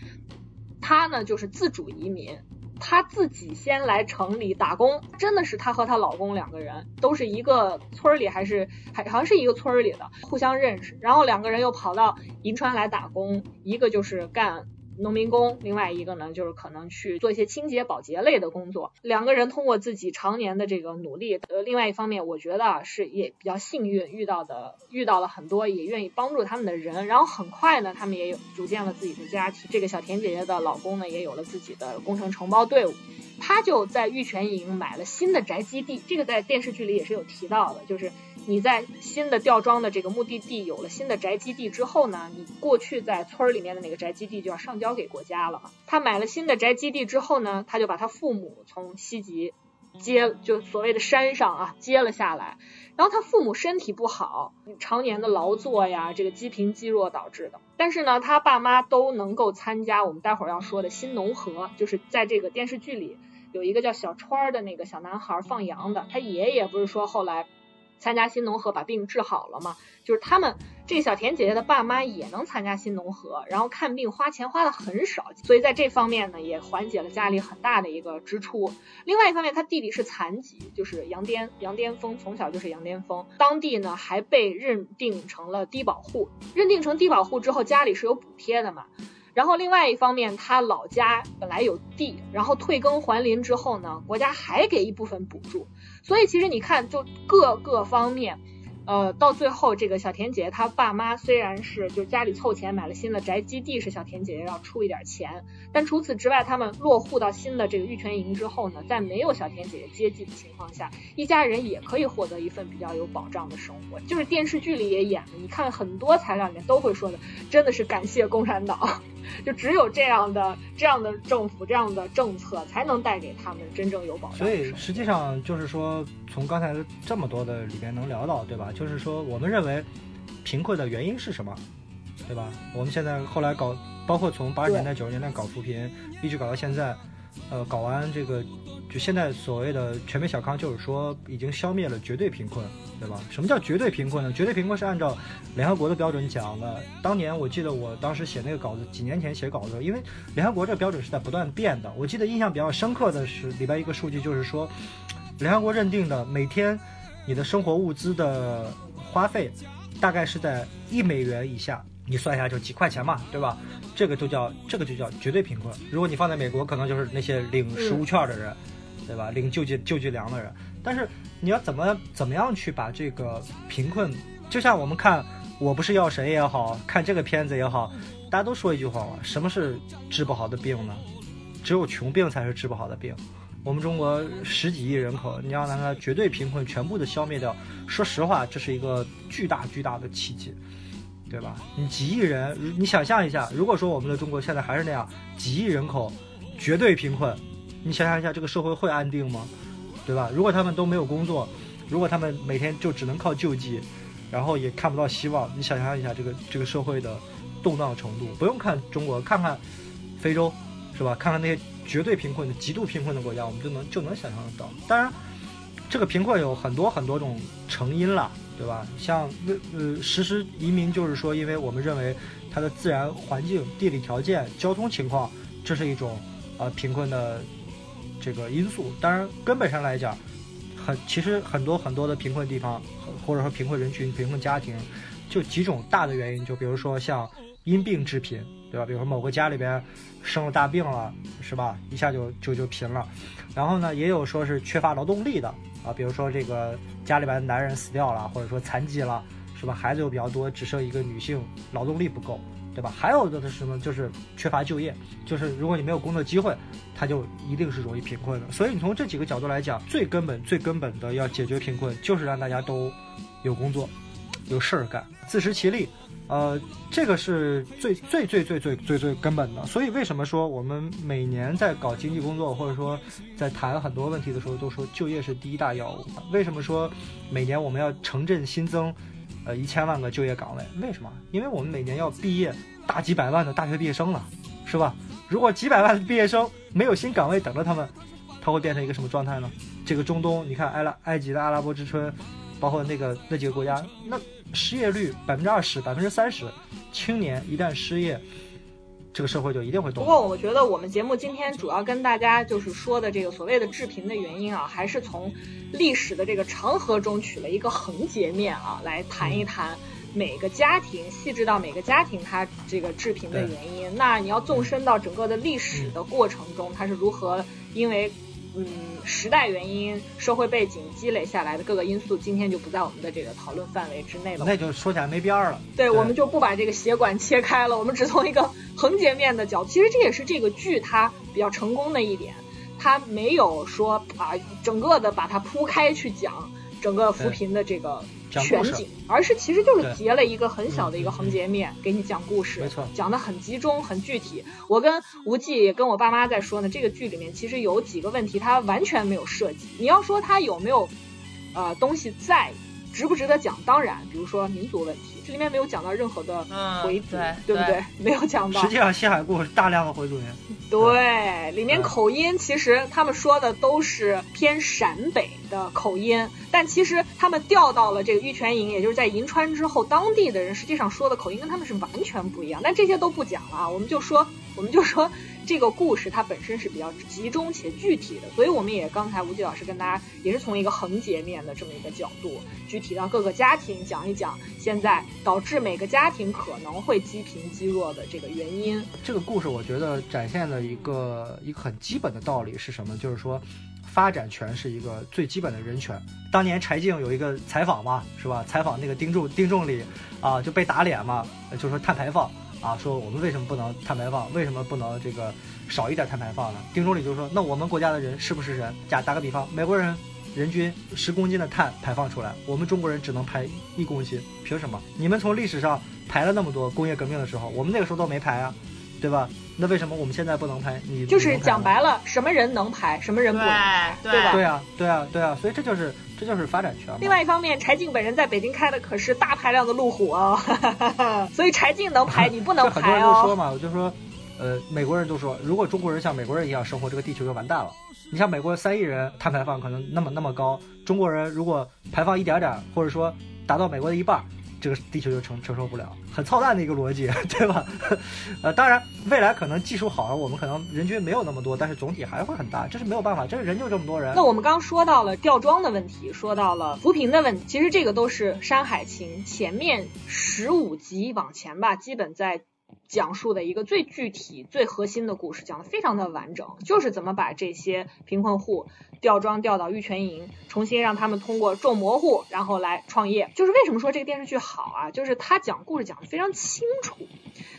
她呢就是自主移民，她自己先来城里打工，真的是她和她老公两个人都是一个村里，还是还好像是一个村里的，互相认识，然后两个人又跑到银川来打工，一个就是干。农民工，另外一个呢，就是可能去做一些清洁保洁类的工作。两个人通过自己常年的这个努力，呃，另外一方面，我觉得是也比较幸运，遇到的遇到了很多也愿意帮助他们的人。然后很快呢，他们也有组建了自己的家庭。这个小田姐姐的老公呢，也有了自己的工程承包队伍。他就在玉泉营买了新的宅基地，这个在电视剧里也是有提到的，就是。你在新的吊装的这个目的地有了新的宅基地之后呢，你过去在村儿里面的那个宅基地就要上交给国家了嘛。他买了新的宅基地之后呢，他就把他父母从西极接，就所谓的山上啊接了下来。然后他父母身体不好，常年的劳作呀，这个积贫积弱导致的。但是呢，他爸妈都能够参加我们待会儿要说的新农合，就是在这个电视剧里有一个叫小川的那个小男孩放羊的，他爷爷不是说后来。参加新农合把病治好了嘛？就是他们这小田姐姐的爸妈也能参加新农合，然后看病花钱花的很少，所以在这方面呢也缓解了家里很大的一个支出。另外一方面，他弟弟是残疾，就是羊癫羊癫疯，从小就是羊癫疯，当地呢还被认定成了低保户，认定成低保户之后家里是有补贴的嘛。然后另外一方面，他老家本来有地，然后退耕还林之后呢，国家还给一部分补助。所以其实你看，就各个方面，呃，到最后这个小田姐姐她爸妈虽然是就家里凑钱买了新的宅基地，是小田姐姐要出一点钱，但除此之外，他们落户到新的这个玉泉营之后呢，在没有小田姐姐接济的情况下，一家人也可以获得一份比较有保障的生活。就是电视剧里也演了，你看很多材料里面都会说的，真的是感谢共产党。就只有这样的这样的政府这样的政策，才能带给他们真正有保障。所以实际上就是说，从刚才这么多的里边能聊到，对吧？就是说，我们认为贫困的原因是什么，对吧？我们现在后来搞，包括从八十年代九十年代搞扶贫，一直搞到现在。呃，搞完这个，就现在所谓的全面小康，就是说已经消灭了绝对贫困，对吧？什么叫绝对贫困呢？绝对贫困是按照联合国的标准讲的。当年我记得我当时写那个稿子，几年前写稿子，因为联合国这个标准是在不断变的。我记得印象比较深刻的是里边一个数据，就是说联合国认定的每天你的生活物资的花费大概是在一美元以下。你算一下就几块钱嘛，对吧？这个就叫这个就叫绝对贫困。如果你放在美国，可能就是那些领食物券的人，对吧？领救济救济粮的人。但是你要怎么怎么样去把这个贫困，就像我们看《我不是药神》也好看这个片子也好，大家都说一句话嘛：什么是治不好的病呢？只有穷病才是治不好的病。我们中国十几亿人口，你要拿它绝对贫困全部的消灭掉，说实话，这是一个巨大巨大的奇迹。对吧？你几亿人，你想象一下，如果说我们的中国现在还是那样，几亿人口，绝对贫困，你想象一下，这个社会会安定吗？对吧？如果他们都没有工作，如果他们每天就只能靠救济，然后也看不到希望，你想象一下这个这个社会的动荡程度。不用看中国，看看非洲，是吧？看看那些绝对贫困的、极度贫困的国家，我们就能就能想象得到。当然，这个贫困有很多很多种成因了。对吧？像呃，实施移民就是说，因为我们认为它的自然环境、地理条件、交通情况，这是一种呃贫困的这个因素。当然，根本上来讲，很其实很多很多的贫困地方，或者说贫困人群、贫困家庭，就几种大的原因，就比如说像因病致贫，对吧？比如说某个家里边生了大病了，是吧？一下就就就贫了。然后呢，也有说是缺乏劳动力的。啊，比如说这个家里边的男人死掉了，或者说残疾了，是吧？孩子又比较多，只剩一个女性，劳动力不够，对吧？还有的是什么？就是缺乏就业，就是如果你没有工作机会，他就一定是容易贫困的。所以你从这几个角度来讲，最根本、最根本的要解决贫困，就是让大家都有工作，有事儿干，自食其力。呃，这个是最最最最最最最根本的。所以为什么说我们每年在搞经济工作，或者说在谈很多问题的时候，都说就业是第一大要务？为什么说每年我们要城镇新增呃一千万个就业岗位？为什么？因为我们每年要毕业大几百万的大学毕业生了，是吧？如果几百万的毕业生没有新岗位等着他们，他会变成一个什么状态呢？这个中东，你看埃拉埃及的阿拉伯之春，包括那个那几个国家，那。失业率百分之二十、百分之三十，青年一旦失业，这个社会就一定会动不。过我觉得我们节目今天主要跟大家就是说的这个所谓的致贫的原因啊，还是从历史的这个长河中取了一个横截面啊，来谈一谈每个家庭，细致到每个家庭它这个致贫的原因。那你要纵深到整个的历史的过程中，它是如何因为嗯时代原因、社会背景积累下来的各个因素，今天就不在我们的这个讨论范围之内了。那就说起来没边儿了。对，我们就不把这个血管切开了，我们只从一个横截面的角度。其实这也是这个剧它比较成功的一点，它没有说啊整个的把它铺开去讲整个扶贫的这个全景，而是其实就是截了一个很小的一个横截面给你讲故事，没错讲的很集中很具体。我跟无忌也跟我爸妈在说呢，这个剧里面其实有几个问题他完全没有涉及。你要说他有没有呃东西在，值不值得讲？当然，比如说民族问题，这里面没有讲到任何的嗯回族，对对不对？没有讲到实。际上，西海固是大量的回族人。对，里面嗯口音其实他们说的都是偏陕北的口音，但其实他们调到了这个玉泉营，也就是在银川之后，当地的人实际上说的口音跟他们是完全不一样。但这些都不讲了啊，我们就说，我们就说这个故事它本身是比较集中且具体的，所以我们也刚才吴忌老师跟大家也是从一个横截面的这么一个角度，具体到各个家庭讲一讲现在导致每个家庭可能会积贫积弱的这个原因。这个故事我觉得展现的一个一个很基本的道理是什么？就是说，发展权是一个最基本的人权。当年柴静有一个采访嘛，是吧？采访那个丁仲丁仲礼啊，就被打脸嘛，就说碳排放啊，说我们为什么不能碳排放？为什么不能这个少一点碳排放呢？丁仲礼就说，那我们国家的人是不是人？假打个比方，美国人。人均十公斤的碳排放出来，我们中国人只能排一公斤，凭什么？你们从历史上排了那么多，工业革命的时候，我们那个时候都没排啊，对吧？那为什么我们现在不能拍？你就是讲白。了，什么人能拍，什么人不能拍，对对吧？对啊，对啊，对啊，所以这就是这就是发展权。另外一方面，柴静本人在北京开的可是大排量的路虎哦，所以柴静能拍，你不能拍、哦很多。人都说嘛，我就说，呃，美国人都说，如果中国人像美国人一样生活，这个地球就完蛋了。你像美国三亿人碳排放可能那么那么高，中国人如果排放一点点，或者说达到美国的一半，这个地球就承承受不了，很操蛋的一个逻辑，对吧？呃，当然未来可能技术好了，我们可能人均没有那么多，但是总体还会很大，这是没有办法，这人就这么多人那。我们刚说到了吊装的问题，说到了扶贫的问题，其实这个都是《山海情》前面十五集往前吧，基本在讲述的一个最具体、最核心的故事，讲的非常的完整，就是怎么把这些贫困户吊装吊到玉泉营，重新让他们通过种蘑菇，然后来创业。就是为什么说这个电视剧好啊？就是他讲故事讲的非常清楚。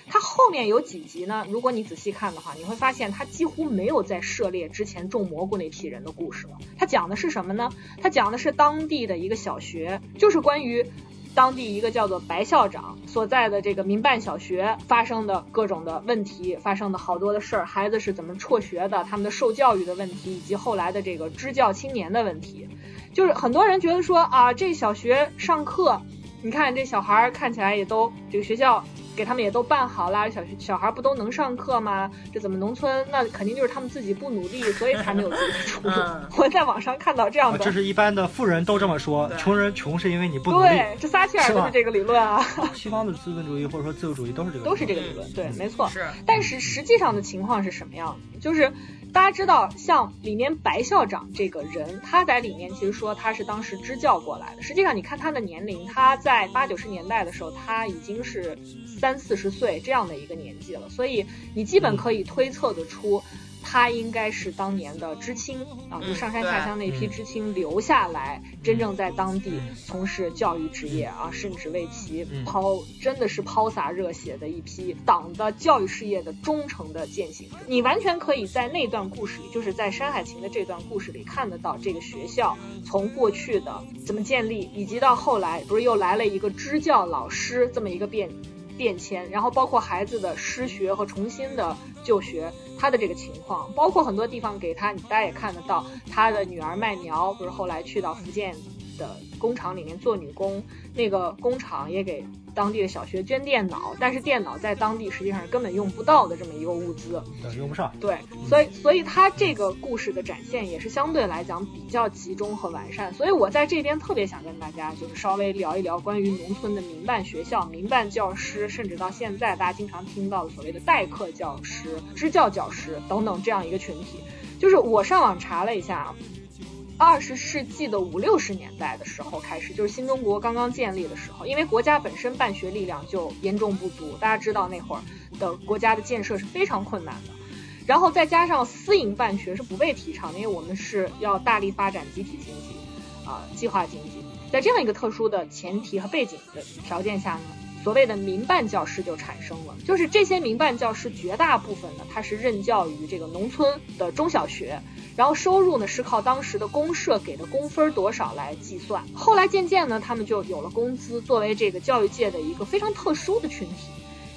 它后面有几集呢？如果你仔细看的话，你会发现它几乎没有在涉猎之前种蘑菇那批人的故事了。它讲的是什么呢？它讲的是当地的一个小学，就是关于当地一个叫做白校长所在的这个民办小学发生的各种的问题，发生的好多的事儿，孩子是怎么辍学的，他们的受教育的问题，以及后来的这个支教青年的问题。就是很多人觉得说啊，这小学上课，你看这小孩儿看起来也都这个学校给他们也都办好啦，小学小孩不都能上课吗？这怎么农村那肯定就是他们自己不努力，所以才没有自己的出路 嗯。我在网上看到这样啊，的，这是一般的富人都这么说，穷人穷是因为你不努力。对，这撒切尔就是这个理论啊，西方的资本主义或者说自由主义都是这个，都是这个理论，对，没错。是但是实际上的情况是什么样的？就是大家知道，像里面白校长这个人，他在里面其实说他是当时支教过来的。实际上，你看他的年龄，他在八九十年代的时候，他已经是三四十岁这样的一个年纪了，所以你基本可以推测得出。他应该是当年的知青啊，就上山下乡那批嗯。知青留下来，真正在当地嗯。从事教育职业啊，甚至为其嗯。抛真的是抛洒热血的一批党的教育事业的忠诚的践行者。你完全可以在那段故事里，就是在《山海情》的这段故事里看得到这个学校从过去的怎么建立，以及到后来不是又来了一个支教老师这么一个变变迁，然后包括孩子的失学和重新的就学，他的这个情况，包括很多地方给他，你大家也看得到，他的女儿麦苗不是后来去到福建的工厂里面做女工，那个工厂也给当地的小学捐电脑，但是电脑在当地实际上是根本用不到的这么一个物资。对，用不上。对，所以所以它这个故事的展现也是相对来讲比较集中和完善。所以我在这边特别想跟大家就是稍微聊一聊关于农村的民办学校、民办教师，甚至到现在大家经常听到的所谓的代课教师、支教教师等等这样一个群体。就是我上网查了一下啊。二十世纪的五六十年代的时候开始，就是新中国刚刚建立的时候，因为国家本身办学力量就严重不足，大家知道那会儿的国家的建设是非常困难的，然后再加上私营办学是不被提倡的，因为我们是要大力发展集体经济，啊，计划经济，在这样一个特殊的前提和背景的条件下呢，所谓的民办教师就产生了，就是这些民办教师绝大部分呢，他是任教于这个农村的中小学。然后收入呢是靠当时的公社给的工分多少来计算。后来渐渐呢，他们就有了工资，作为这个教育界的一个非常特殊的群体。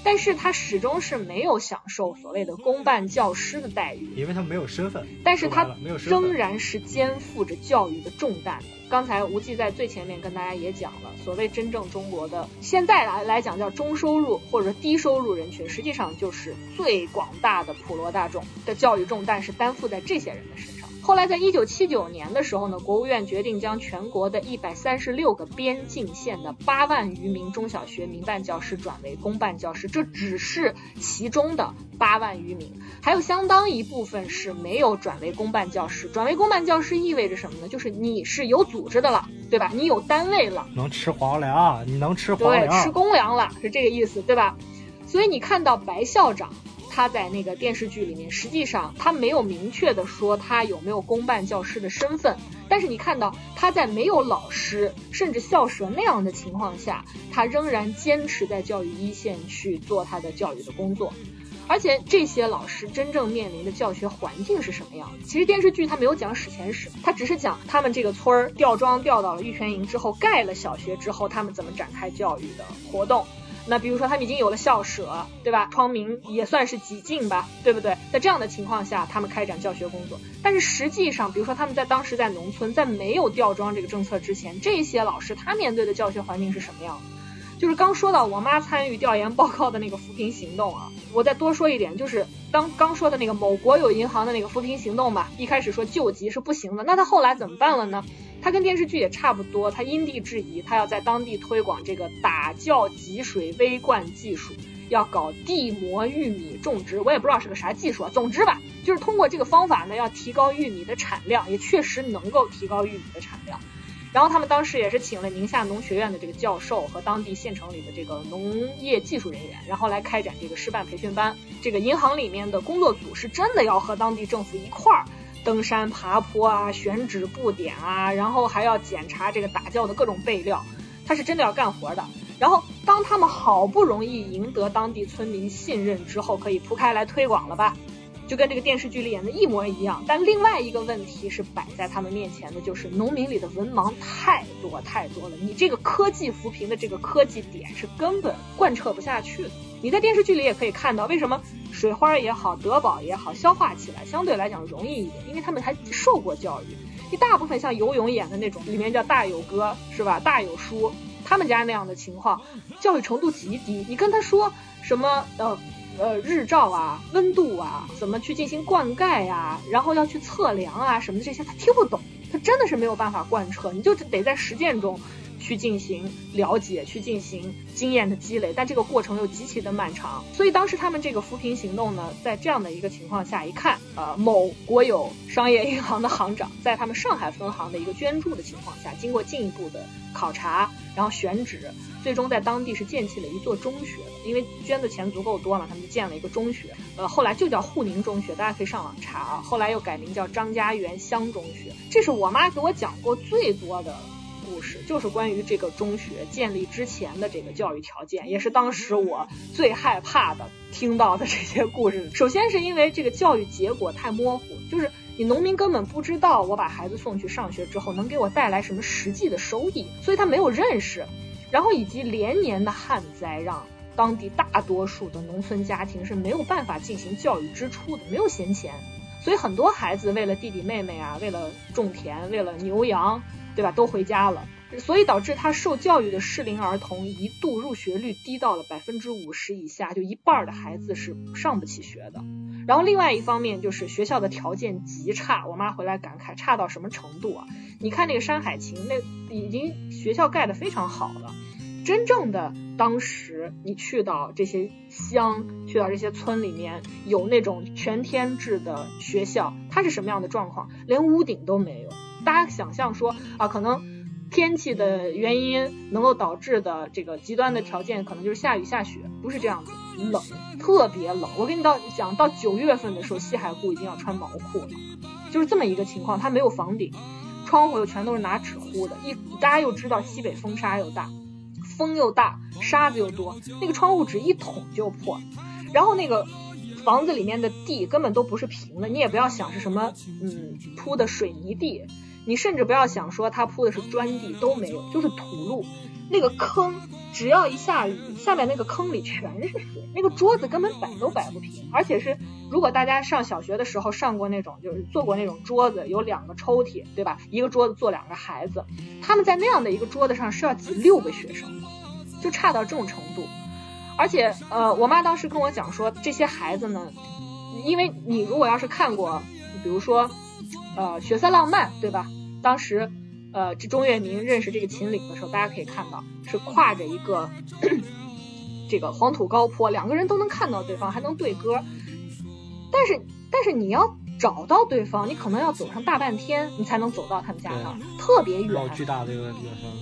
但是他始终是没有享受所谓的公办教师的待遇，因为他没有身份。但是他仍然是肩负着教育的重担的。刚才无忌在最前面跟大家也讲了，所谓真正中国的现在来来讲叫中收入或者低收入人群，实际上就是最广大的普罗大众的教育重担是担负在这些人的身上。后来，在一九七九年的时候呢，国务院决定将全国的一百三十六个边境县的八万余名中小学民办教师转为公办教师，这只是其中的八万余名，还有相当一部分是没有转为公办教师。转为公办教师意味着什么呢？就是你是有组织的了，对吧？你有单位了，能吃皇粮，你能吃皇粮，吃公粮了，是这个意思，对吧？所以你看到白校长。他在那个电视剧里面，实际上他没有明确的说他有没有公办教师的身份，但是你看到他在没有老师甚至校舍那样的情况下，他仍然坚持在教育一线去做他的教育的工作，而且这些老师真正面临的教学环境是什么样？其实电视剧他没有讲史前史，他只是讲他们这个村儿吊庄吊到了玉泉营之后，盖了小学之后，他们怎么展开教育的活动。那比如说他们已经有了校舍，对吧？窗明也算是几进吧，对不对？在这样的情况下，他们开展教学工作。但是实际上，比如说他们在当时在农村，在没有吊装这个政策之前，这些老师他面对的教学环境是什么样的？就是刚说到我妈参与调研报告的那个扶贫行动啊，我再多说一点，就是当刚说的那个某国有银行的那个扶贫行动吧，一开始说救急是不行的，那他后来怎么办了呢？他跟电视剧也差不多，他因地制宜，他要在当地推广这个打窖集水微灌技术，要搞地膜玉米种植，我也不知道是个啥技术啊。总之吧，就是通过这个方法呢，要提高玉米的产量，也确实能够提高玉米的产量。然后他们当时也是请了宁夏农学院的这个教授和当地县城里的这个农业技术人员，然后来开展这个师范培训班。这个银行里面的工作组是真的要和当地政府一块儿。登山爬坡啊，选址布点啊，然后还要检查这个打窖的各种备料，他是真的要干活的。然后当他们好不容易赢得当地村民信任之后，可以铺开来推广了吧？就跟这个电视剧里演的一模一样。但另外一个问题是摆在他们面前的，就是农民里的文盲太多太多了，你这个科技扶贫的这个科技点是根本贯彻不下去的。你在电视剧里也可以看到，为什么水花也好，德宝也好，消化起来相对来讲容易一点，因为他们还受过教育。一大部分像游泳演的那种，里面叫大有哥是吧？大有叔他们家那样的情况，教育程度极低。你跟他说什么呃呃日照啊、温度啊，怎么去进行灌溉呀，然后要去测量啊什么的这些，他听不懂，他真的是没有办法贯彻，你就得在实践中。去进行了解，去进行经验的积累，但这个过程又极其的漫长。所以当时他们这个扶贫行动呢，在这样的一个情况下，一看，呃，某国有商业银行的行长在他们上海分行的一个捐助的情况下，经过进一步的考察，然后选址，最终在当地是建起了一座中学。因为捐的钱足够多嘛，他们就建了一个中学，呃，后来就叫沪宁中学，大家可以上网查啊。后来又改名叫张家园乡中学。这是我妈给我讲过最多的。故事就是关于这个中学建立之前的这个教育条件，也是当时我最害怕的听到的这些故事。首先是因为这个教育结果太模糊，就是你农民根本不知道我把孩子送去上学之后能给我带来什么实际的收益，所以他没有认识。然后以及连年的旱灾，让当地大多数的农村家庭是没有办法进行教育支出的，没有闲钱，所以很多孩子为了弟弟妹妹啊，为了种田，为了牛羊。对吧？都回家了。所以导致他受教育的适龄儿童一度入学率低到了百分之五十以下，就一半的孩子是上不起学的。然后另外一方面就是学校的条件极差，我妈回来感慨，差到什么程度啊？你看那个山海情，那已经学校盖得非常好了。真正的当时你去到这些乡，去到这些村里面，有那种全天制的学校，它是什么样的状况？连屋顶都没有。大家想象说啊，可能。天气的原因能够导致的这个极端的条件，可能就是下雨下雪，不是这样子，冷，特别冷。我跟你到讲，到九月份的时候，西海固已经要穿毛裤了，就是这么一个情况。它没有房顶，窗户又全都是拿纸糊的。一大家又知道西北风沙又大，风又大，沙子又多，那个窗户纸一捅就破。然后那个房子里面的地根本都不是平的，你也不要想是什么，嗯，铺的水泥地。你甚至不要想说它铺的是砖地都没有，就是土路。那个坑，只要一下雨，下面那个坑里全是水。那个桌子根本摆都摆不平，而且是如果大家上小学的时候上过那种，就是做过那种桌子，有两个抽屉，对吧？一个桌子坐两个孩子，他们在那样的一个桌子上是要挤六个学生的，就差到这种程度。而且，呃，我妈当时跟我讲说，这些孩子呢，因为你如果要是看过，比如说。呃，血色浪漫，对吧？当时，呃，这钟跃明认识这个秦岭的时候，大家可以看到是跨着一个 这个黄土高坡，两个人都能看到对方，还能对歌。但是，但是你要找到对方，你可能要走上大半天，你才能走到他们家那儿，特别远，巨大的一个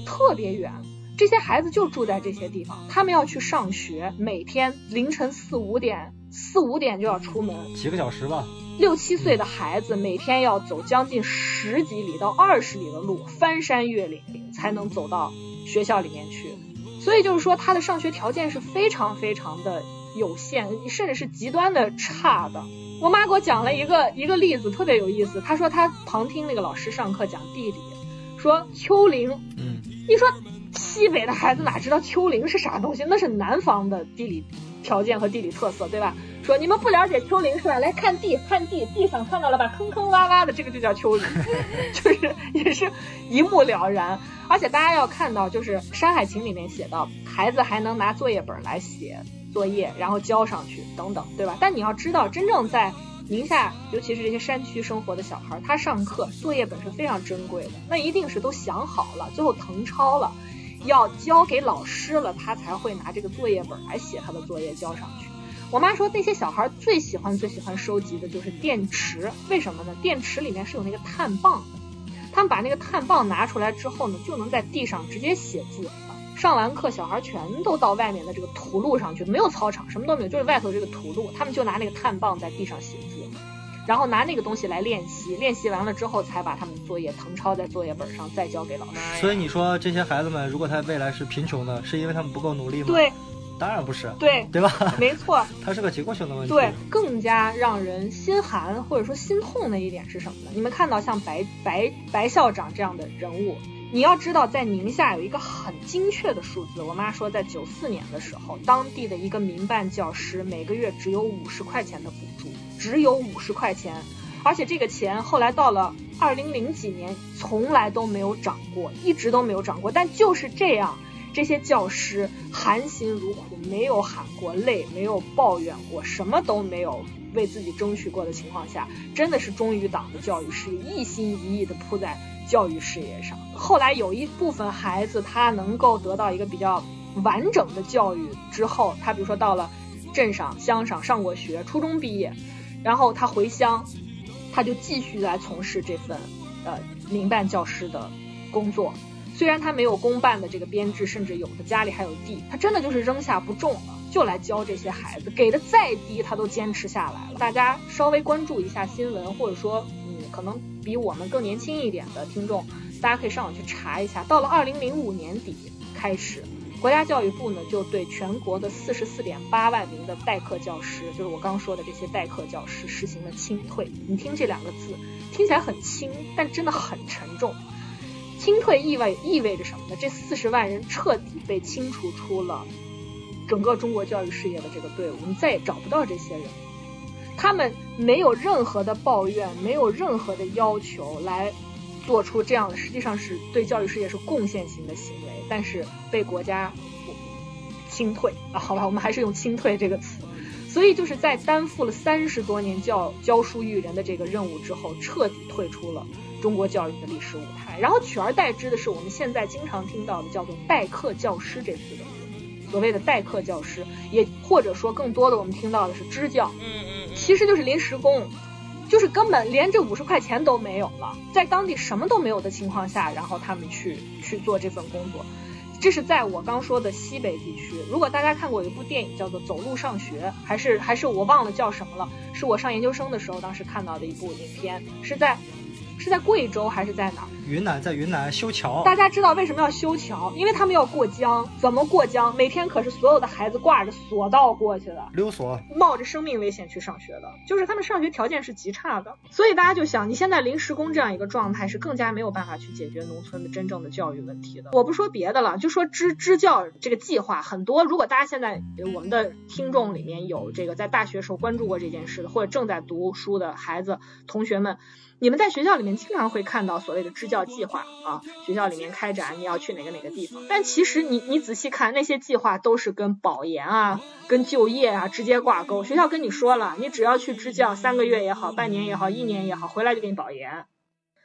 特别远。这些孩子就住在这些地方，他们要去上学，每天凌晨四五点，四五点就要出门，几个小时吧。六七岁的孩子每天要走将近十几里到二十里的路，翻山越岭才能走到学校里面去。所以就是说，他的上学条件是非常非常的有限，甚至是极端的差的。我妈给我讲了一个一个例子，特别有意思。她说她旁听那个老师上课讲地理，说丘陵。嗯，你说西北的孩子哪知道丘陵是啥东西？那是南方的地理条件和地理特色，对吧？说你们不了解丘陵是吧？来看地，看地，地上看到了吧？坑坑洼洼的，这个就叫丘陵，就是也是一目了然。而且大家要看到，就是《山海情》里面写到，孩子还能拿作业本来写作业，然后交上去等等，对吧？但你要知道，真正在宁夏，尤其是这些山区生活的小孩，他上课作业本是非常珍贵的，那一定是都想好了，最后誊抄了，要交给老师了，他才会拿这个作业本来写他的作业交上去。我妈说那些小孩最喜欢最喜欢收集的就是电池，为什么呢？电池里面是有那个碳棒的，他们把那个碳棒拿出来之后呢，就能在地上直接写字。上完课，小孩全都到外面的这个土路上去，没有操场，什么都没有，就是外头这个土路，他们就拿那个碳棒在地上写字，然后拿那个东西来练习，练习完了之后才把他们的作业誊抄在作业本上，再交给老师。所以你说这些孩子们，如果他未来是贫穷的，是因为他们不够努力吗？对。当然不是，对对吧？没错，它是个结构性的问题。对，更加让人心寒或者说心痛的一点是什么呢？你们看到像白白白校长这样的人物，你要知道，在宁夏有一个很精确的数字。我妈说，在九四年的时候，当地的一个民办教师每个月只有五十块钱的补助，只有五十块钱，而且这个钱后来到了二零零几年，从来都没有涨过，一直都没有涨过。但就是这样。这些教师含辛茹苦，没有喊过累，没有抱怨过，什么都没有为自己争取过的情况下，真的是忠于党的教育事业，一心一意的扑在教育事业上。后来有一部分孩子，他能够得到一个比较完整的教育之后，他比如说到了镇上、乡上上过学，初中毕业，然后他回乡，他就继续来从事这份呃民办教师的工作。虽然他没有公办的这个编制，甚至有的家里还有地，他真的就是扔下不种了，就来教这些孩子，给的再低他都坚持下来了。大家稍微关注一下新闻，或者说，可能比我们更年轻一点的听众，大家可以上网去查一下。到了二零零五年底开始，国家教育部呢就对全国的四十四点八万名的代课教师，就是我刚说的这些代课教师实行了清退。你听这两个字，听起来很轻，但真的很沉重。清退意味意味着什么呢？这四十万人彻底被清除出了整个中国教育事业的这个队伍，你再也找不到这些人。他们没有任何的抱怨，没有任何的要求来做出这样的，实际上是对教育事业是贡献型的行为，但是被国家清退啊，好吧，我们还是用清退这个词。所以就是在担负了三十多年教教书育人的这个任务之后，彻底退出了中国教育的历史舞台，然后取而代之的是我们现在经常听到的叫做代课教师这四个字，所谓的代课教师，也或者说更多的我们听到的是支教，嗯嗯，其实就是临时工，就是根本连这五十块钱都没有了，在当地什么都没有的情况下，然后他们去去做这份工作。这是在我刚说的西北地区。如果大家看过一部电影叫做《走路上学》，还是还是我忘了叫什么了，是我上研究生的时候当时看到的一部影片，是在是在贵州还是在哪儿？云南在云南修桥，大家知道为什么要修桥？因为他们要过江，怎么过江？每天可是所有的孩子挂着索道过去的，溜索，冒着生命危险去上学的，就是他们上学条件是极差的。所以大家就想，你现在临时工这样一个状态，是更加没有办法去解决农村的真正的教育问题的。我不说别的了，就说支支教这个计划，很多如果大家现在我们的听众里面有这个在大学时候关注过这件事的，或者正在读书的孩子同学们。你们在学校里面经常会看到所谓的支教计划啊，学校里面开展你要去哪个哪个地方，但其实你你仔细看那些计划都是跟保研啊、跟就业啊直接挂钩。学校跟你说了，你只要去支教三个月也好，半年也好，一年也好，回来就给你保研。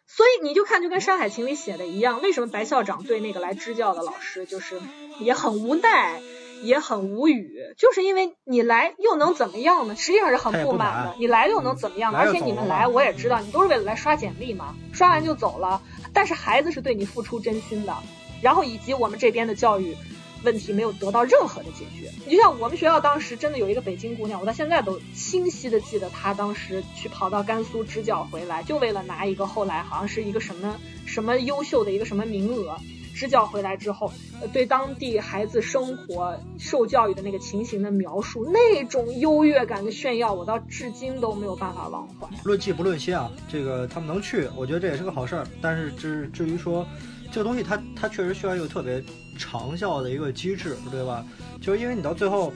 所以你就看，就跟《山海情》里写的一样，为什么白校长对那个来支教的老师就是也很无奈？也很无语，就是因为你来又能怎么样呢？实际上是很不满的。你来又能怎么样？而且你们来，我也知道，你都是为了来刷简历嘛，刷完就走了。但是孩子是对你付出真心的，然后以及我们这边的教育问题没有得到任何的解决。你就像我们学校当时真的有一个北京姑娘，我到现在都清晰的记得她当时去跑到甘肃支教回来，就为了拿一个后来好像是一个什么什么优秀的一个什么名额。支教回来之后，对当地孩子生活、受教育的那个情形的描述，那种优越感的炫耀，我到至今都没有办法忘怀。论迹不论心啊，这个他们能去，我觉得这也是个好事儿。但是至至于说这个东西，它它确实需要一个特别长效的一个机制，对吧？就是因为你到最后，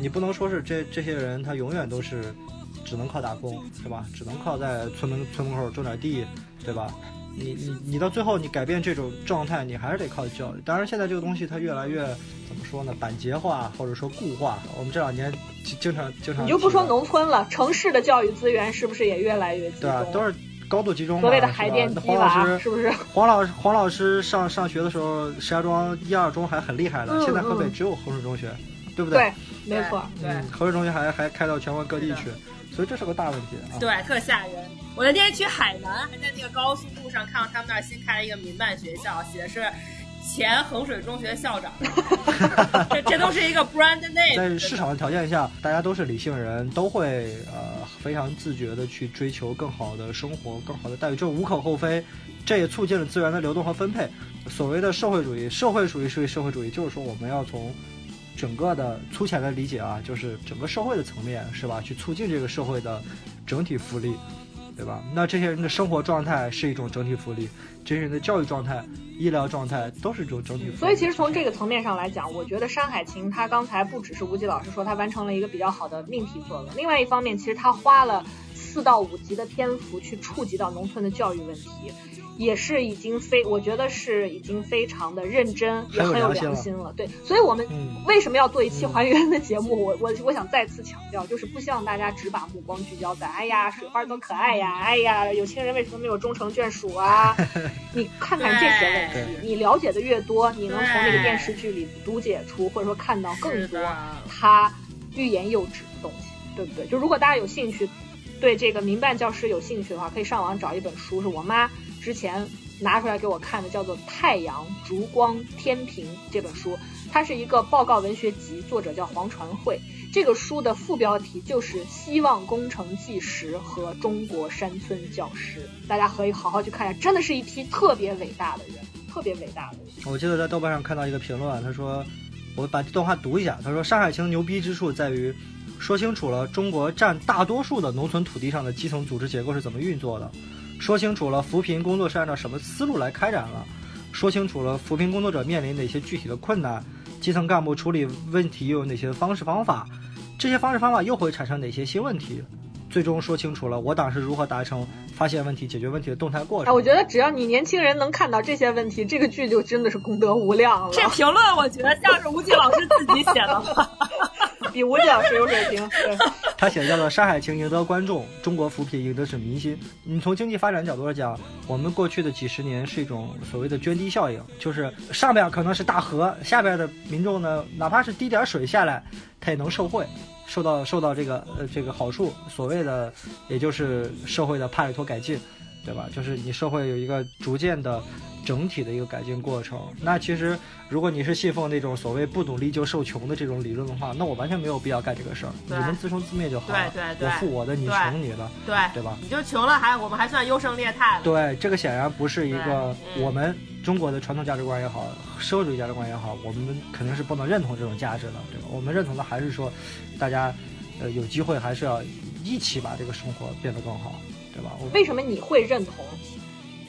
你不能说是这这些人他永远都是只能靠打工，是吧？只能靠在村门村门口种点地，对吧？你你你到最后，你改变这种状态，你还是得靠教育。当然，现在这个东西它越来越怎么说呢？板结化或者说固化。我们这两年经常经常你就不说农村了，城市的教育资源是不是也越来越集中？对啊，都是高度集中。所谓的海淀黄老师是不是？黄老师黄老师上上学的时候，石家庄一二中还很厉害的，现在河北只有衡水中学，对不对？对，没错。对，衡水中学还还开到全国各地去。所以这是个大问题啊！对，特吓人。我那天去海南，还在那个高速路上看到他们那儿新开了一个民办学校，写的是前衡水中学校长。这这都是一个 brand name。在市场的条件下，大家都是理性人，都会呃非常自觉的去追求更好的生活、更好的待遇，这无可厚非。这也促进了资源的流动和分配。所谓的社会主义，社会主义是社会主义，就是说我们要从。整个的粗浅的理解啊，就是整个社会的层面，是吧？去促进这个社会的整体福利，对吧？那这些人的生活状态是一种整体福利，这些人的教育状态、医疗状态都是一种整体福利。所以，其实从这个层面上来讲，我觉得《山海情》它刚才不只是吴极老师说它完成了一个比较好的命题作文，另外一方面，其实它花了四到五集的篇幅去触及到农村的教育问题。也是已经非，我觉得是已经非常的认真，也很有良心了。对，所以我们为什么要做一期还原的节目？我我我想再次强调，就是不希望大家只把目光聚焦在，哎呀，水花多可爱呀，哎呀，有情人为什么没有终成眷属啊？你看看这些问题，你了解的越多，你能从这个电视剧里读解出，或者说看到更多他欲言又止的东西，对不对？就如果大家有兴趣，对这个民办教师有兴趣的话，可以上网找一本书，是我妈。之前拿出来给我看的叫做《太阳、烛光、天平》这本书，它是一个报告文学集，作者叫黄传慧。这个书的副标题就是《希望工程纪实》和《中国山村教师》，大家可以好好去看一下，真的是一批特别伟大的人，特别伟大的人。我记得在豆瓣上看到一个评论，他说：“我把这段话读一下。”他说：“《山海情》牛逼之处在于，说清楚了中国占大多数的农村土地上的基层组织结构是怎么运作的。”说清楚了扶贫工作是按照什么思路来开展了，说清楚了扶贫工作者面临哪些具体的困难，基层干部处理问题又有哪些方式方法，这些方式方法又会产生哪些新问题？最终说清楚了我党是如何达成发现问题、解决问题的动态过程。哎，我觉得只要你年轻人能看到这些问题，这个剧就真的是功德无量了。这评论我觉得像是吴京老师自己写的吧。比吴京老师有水平。对，他写的叫做《山海情赢得观众，中国扶贫赢得是民心》。你从经济发展角度来讲，我们过去的几十年是一种所谓的涓滴效应，就是上边可能是大河，下边的民众呢，哪怕是滴点水下来，他也能受惠，受到受到这个呃这个好处。所谓的，也就是社会的帕累托改进，对吧？就是你社会有一个逐渐的。整体的一个改进过程。那其实，如果你是信奉那种所谓不努力就受穷的这种理论的话，那我完全没有必要干这个事儿。你们自生自灭就好了。对对对，我富我的，你穷你的。对对吧？你就穷了，还我们还算优胜劣汰了。对，这个显然不是一个我们中国的传统价值观也好，社会主义价值观也好，我们肯定是不能认同这种价值的，对吧？我们认同的还是说，大家，呃，有机会还是要一起把这个生活变得更好，对吧？为什么你会认同？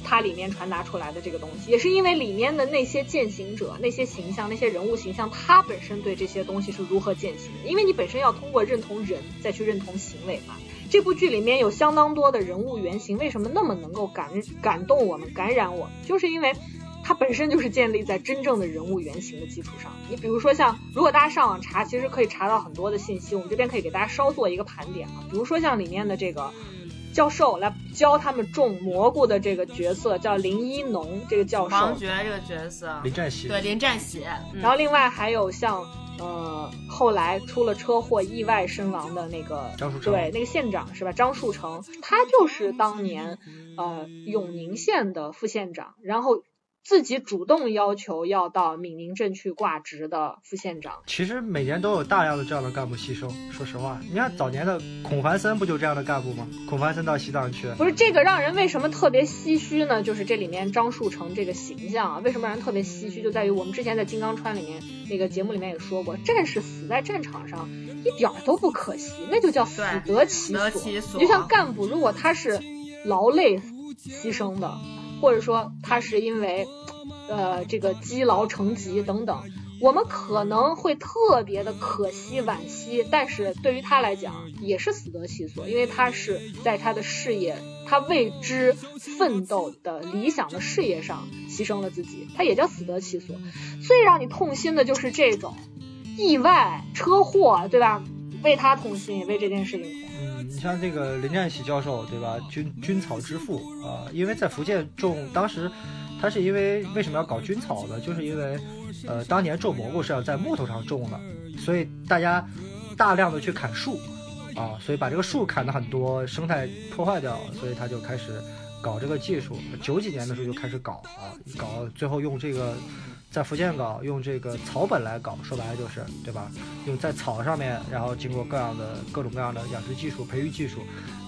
它里面传达出来的这个东西，也是因为里面的那些践行者、那些形象、那些人物形象，他本身对这些东西是如何践行的？因为你本身要通过认同人，再去认同行为嘛。这部剧里面有相当多的人物原型，为什么那么能够感感动我们、感染我们？就是因为它本身就是建立在真正的人物原型的基础上。你比如说像，如果大家上网查，其实可以查到很多的信息，我们这边可以给大家稍做一个盘点啊。比如说像里面的这个。教授来教他们种蘑菇的这个角色叫林一农，这个教授。王觉这个角色。林占喜。对，林占喜。然后另外还有像呃后来出了车祸意外身亡的那个张树成，对，那个县长是吧？张树成，他就是当年呃永宁县的副县长，然后。自己主动要求要到闽宁镇去挂职的副县长，其实每年都有大量的这样的干部牺牲。说实话，你看早年的孔繁森不就这样的干部吗？孔繁森到西藏去，不是这个让人为什么特别唏嘘呢？就是这里面张树成这个形象啊，为什么让人特别唏嘘？就在于我们之前在金刚川里面那个节目里面也说过，战士死在战场上一点都不可惜，那就叫死得其所。就像干部，如果他是劳累牺牲的。或者说他是因为，呃，这个积劳成疾等等，我们可能会特别的可惜惋惜，但是对于他来讲也是死得其所，因为他是在他的事业，他为之奋斗的理想的事业上牺牲了自己，他也叫死得其所。最让你痛心的就是这种意外车祸，对吧？为他痛心，也为这件事情。你像这个林占喜教授，对吧？军军草之父啊，因为在福建种，当时他是因为为什么要搞军草呢？就是因为，呃，当年种蘑菇是要在木头上种的，所以大家大量的去砍树啊，所以把这个树砍的很多，生态破坏掉，所以他就开始搞这个技术。九几年的时候就开始搞啊，搞最后用这个。在福建搞用这个草本来搞，说白了就是，对吧？用在草上面，然后经过各样的各种各样的养殖技术、培育技术，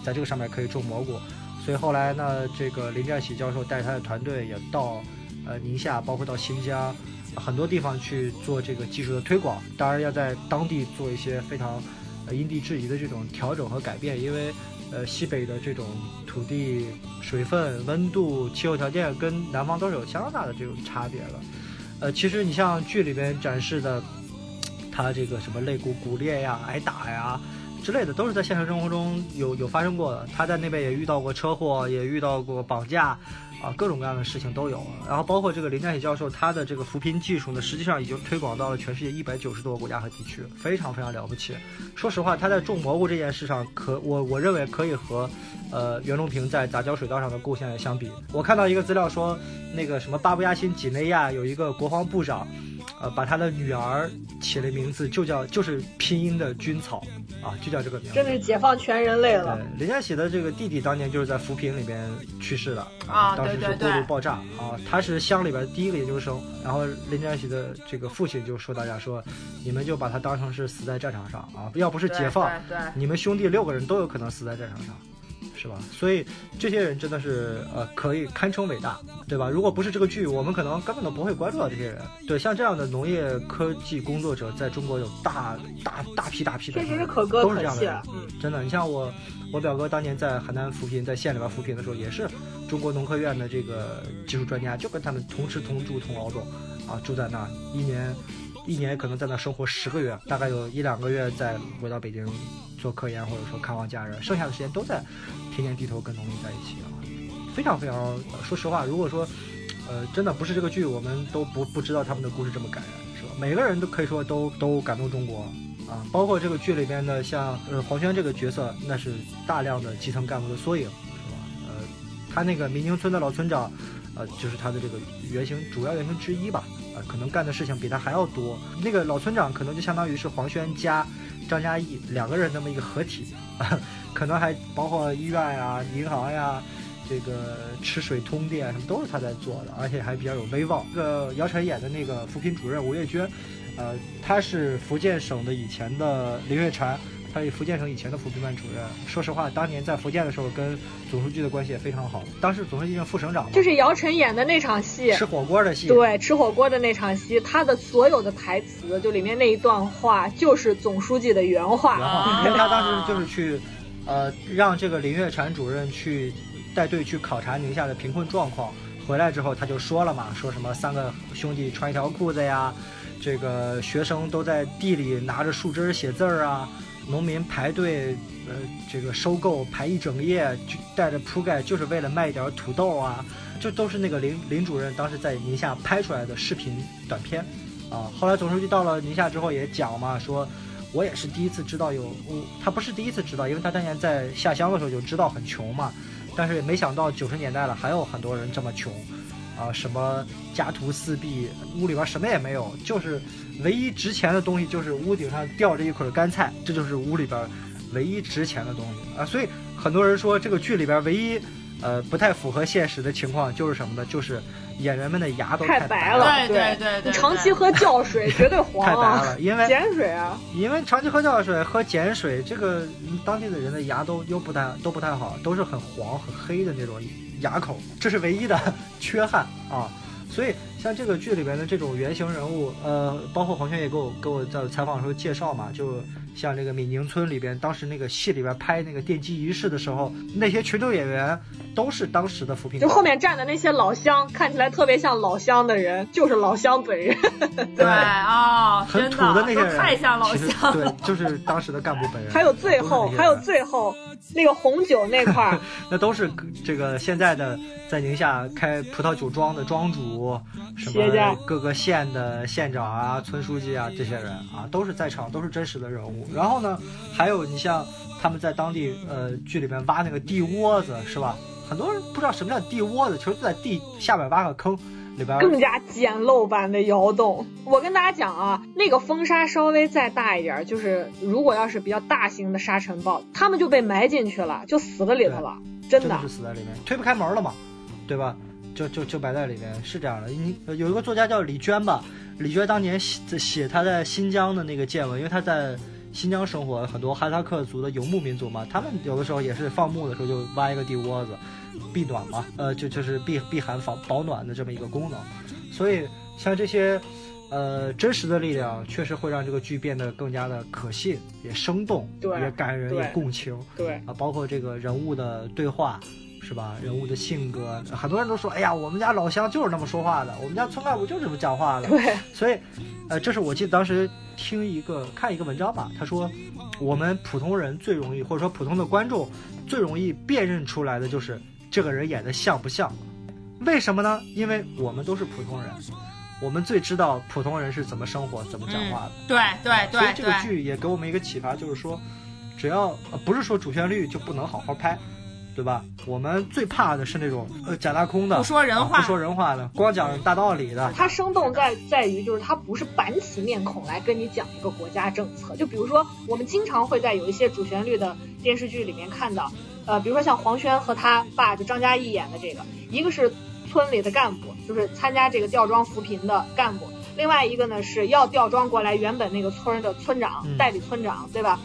在这个上面可以种蘑菇。所以后来呢，这个林占喜教授带他的团队也到呃宁夏，包括到新疆很多地方去做这个技术的推广。当然要在当地做一些非常因地制宜的这种调整和改变，因为呃西北的这种土地水分、温度、气候条件跟南方都是有相当大的这种差别的。呃，其实你像剧里边展示的，他这个什么肋骨骨裂呀、挨打呀之类的，都是在现实生活中有有发生过的。他在那边也遇到过车祸，也遇到过绑架。啊，各种各样的事情都有，然后包括这个林佳喜教授，他的这个扶贫技术呢，实际上已经推广到了全世界一百九十多个国家和地区，非常非常了不起。说实话，他在种蘑菇这件事上，可我我认为可以和，呃，袁隆平在杂交水稻上的贡献相比。我看到一个资料说，那个什么巴布亚新几内亚有一个国防部长。呃，把他的女儿起了名字，就叫就是拼音的军草啊，就叫这个名字。真的是解放全人类了。林家喜的这个弟弟当年就是在扶贫里边去世的啊，当时是锅炉爆炸啊，他是乡里边第一个研究生。然后林家喜的这个父亲就说大家说，你们就把他当成是死在战场上啊，要不是解放，你们兄弟六个人都有可能死在战场上。是吧？所以这些人真的是呃，可以堪称伟大，对吧？如果不是这个剧，我们可能根本都不会关注到这些人。对，像这样的农业科技工作者，在中国有大大大批大批的，确实是可歌可泣。嗯，真的，你像我，我表哥当年在邯郸扶贫，在县里边扶贫的时候，也是中国农科院的这个技术专家，就跟他们同吃同住同劳动，啊，住在那儿，一年一年可能在那生活十个月，大概有一两个月再回到北京做科研或者说看望家人，剩下的时间都在田间地头跟农民在一起啊，非常非常。说实话，如果说呃真的不是这个剧，我们都不不知道他们的故事这么感人，是吧？每个人都可以说都都感动中国。啊，包括这个剧里边的像呃黄轩这个角色，那是大量的基层干部的缩影，是吧？呃，他那个民宁村的老村长，呃，就是他的这个原型主要原型之一吧。啊，可能干的事情比他还要多。那个老村长可能就相当于是黄轩加张嘉译两个人那么一个合体，可能还包括医院呀、银行呀。这个吃水通电什么都是他在做的，而且还比较有威望。这个姚晨演的那个扶贫主任吴月娟，呃，他是福建省的以前的林月婵，他是福建省以前的扶贫办主任。说实话，当年在福建的时候，跟总书记的关系也非常好。当时总书记是副省长嘛，就是姚晨演的那场戏，吃火锅的戏。对，吃火锅的那场戏，他的所有的台词，就里面那一段话，就是总书记的原话。原话，因为他当时 就是去，呃，让这个林月婵主任去带队去考察宁夏的贫困状况。回来之后，他就说了嘛，说什么三个兄弟穿一条裤子呀，这个学生都在地里拿着树枝写字儿啊，农民排队，呃，这个收购排一整夜，就带着铺盖就是为了卖一点土豆啊，这都是那个林林主任当时在宁夏拍出来的视频短片，啊，后来总书记到了宁夏之后也讲嘛，说我也是第一次知道有，我他不是第一次知道，因为他当年在下乡的时候就知道很穷嘛。但是也没想到九十年代了，还有很多人这么穷，啊，什么家徒四壁，屋里边什么也没有，就是唯一值钱的东西就是屋顶上吊着一捆干菜，这就是屋里边唯一值钱的东西啊。所以很多人说这个剧里边唯一呃不太符合现实的情况就是什么呢？就是演员们的牙都太白了，对对对对，你长期喝酵水绝对黄 太白了，因为碱水啊，因为长期喝酵水、喝碱水，这个当地的人的牙都又不太都不太好，都是很黄很黑的那种牙口，这是唯一的 缺憾啊。所以像这个剧里边的这种原型人物，呃，包括黄轩也给我给我在采访的时候介绍嘛，就像这个闽宁村里边，当时那个戏里边拍那个奠基仪式的时候，那些群众演员都是当时的扶贫，就后面站的那些老乡，看起来特别像老乡的人，就是老乡本人。对啊，很土的那些人，太像老乡。对，就是当时的干部本人。还有最后，还有最后那个红酒那块儿，那都是这个现在的在宁夏开葡萄酒庄的庄主，什么各个县的县长啊、村书记啊这些人啊，都是在场，都是真实的人物。然后呢，还有你像他们在当地呃剧里面挖那个地窝子，是吧？很多人不知道什么叫地窝子，其实就在地下面挖个坑。里边更加简陋版的窑洞。我跟大家讲啊，那个风沙稍微再大一点，就是如果要是比较大型的沙尘暴，他们就被埋进去了，就死在里头了，真的是死在里面，推不开门了嘛，对吧？就就就埋在里面，是这样的。你有一个作家叫李娟吧，李娟当年写写她在新疆的那个见闻，因为她在新疆生活，很多哈萨克族的游牧民族嘛，他们有的时候也是放牧的时候就挖一个地窝子。避暖嘛，呃，就就是避避寒防保暖的这么一个功能，所以像这些，呃，真实的力量确实会让这个剧变得更加的可信，也生动，也感人，也共情，对。啊，包括这个人物的对话，是吧？人物的性格，很多人都说，哎呀，我们家老乡就是那么说话的，我们家村干部就是这么讲话的，对，所以，呃，这是我记得当时听一个看一个文章吧，他说，我们普通人最容易，或者说普通的观众最容易辨认出来的就是。这个人演的像不像？为什么呢？因为我们都是普通人，我们最知道普通人是怎么生活、怎么讲话的。对对对。所以这个剧也给我们一个启发，就是说，只要不是说主旋律就不能好好拍，对吧？我们最怕的是那种呃假大空的、不说人话、不说人话的，光讲大道理的。它生动在在于，就是它不是板起面孔来跟你讲一个国家政策。就比如说，我们经常会在有一些主旋律的电视剧里面看到。呃，比如说像黄轩和他爸就张嘉译演的这个，一个是村里的干部，就是参加这个吊庄扶贫的干部；另外一个呢是要吊庄过来原本那个村的村长，代理村长，对吧？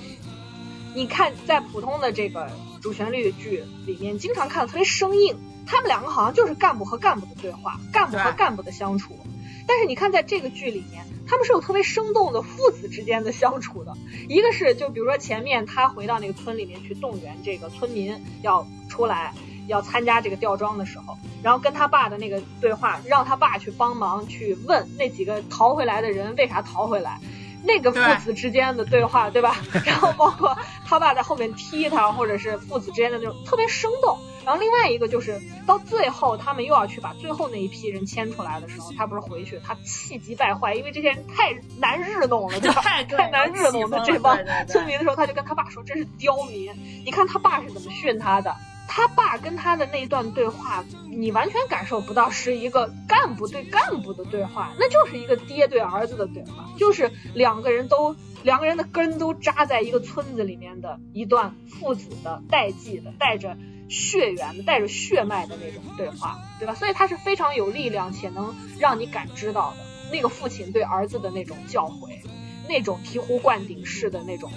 你看在普通的这个主旋律剧里面，经常看的特别生硬，他们两个好像就是干部和干部的对话，干部和干部的相处。但是你看在这个剧里面。他们是有特别生动的父子之间的相处的，一个是就比如说前面他回到那个村里面去动员这个村民要出来，要参加这个吊装的时候，然后跟他爸的那个对话，让他爸去帮忙去问那几个逃回来的人为啥逃回来。那个父子之间的对话，对吧？然后包括他爸在后面踢他，或者是父子之间的那种特别生动。然后另外一个就是到最后他们又要去把最后那一批人牵出来的时候，他不是回去，他气急败坏，因为这些人太难日弄了，对吧？太太难日弄了这帮村民的时候，他就跟他爸说：“真是刁民！你看他爸是怎么训他的。”他爸跟他的那一段对话，你完全感受不到是一个干部对干部的对话，那就是一个爹对儿子的对话，就是两个人都两个人的根都扎在一个村子里面的一段父子的代际的带着血缘的带着血脉的那种对话，对吧？所以他是非常有力量且能让你感知到的那个父亲对儿子的那种教诲，那种醍醐灌顶式的那种。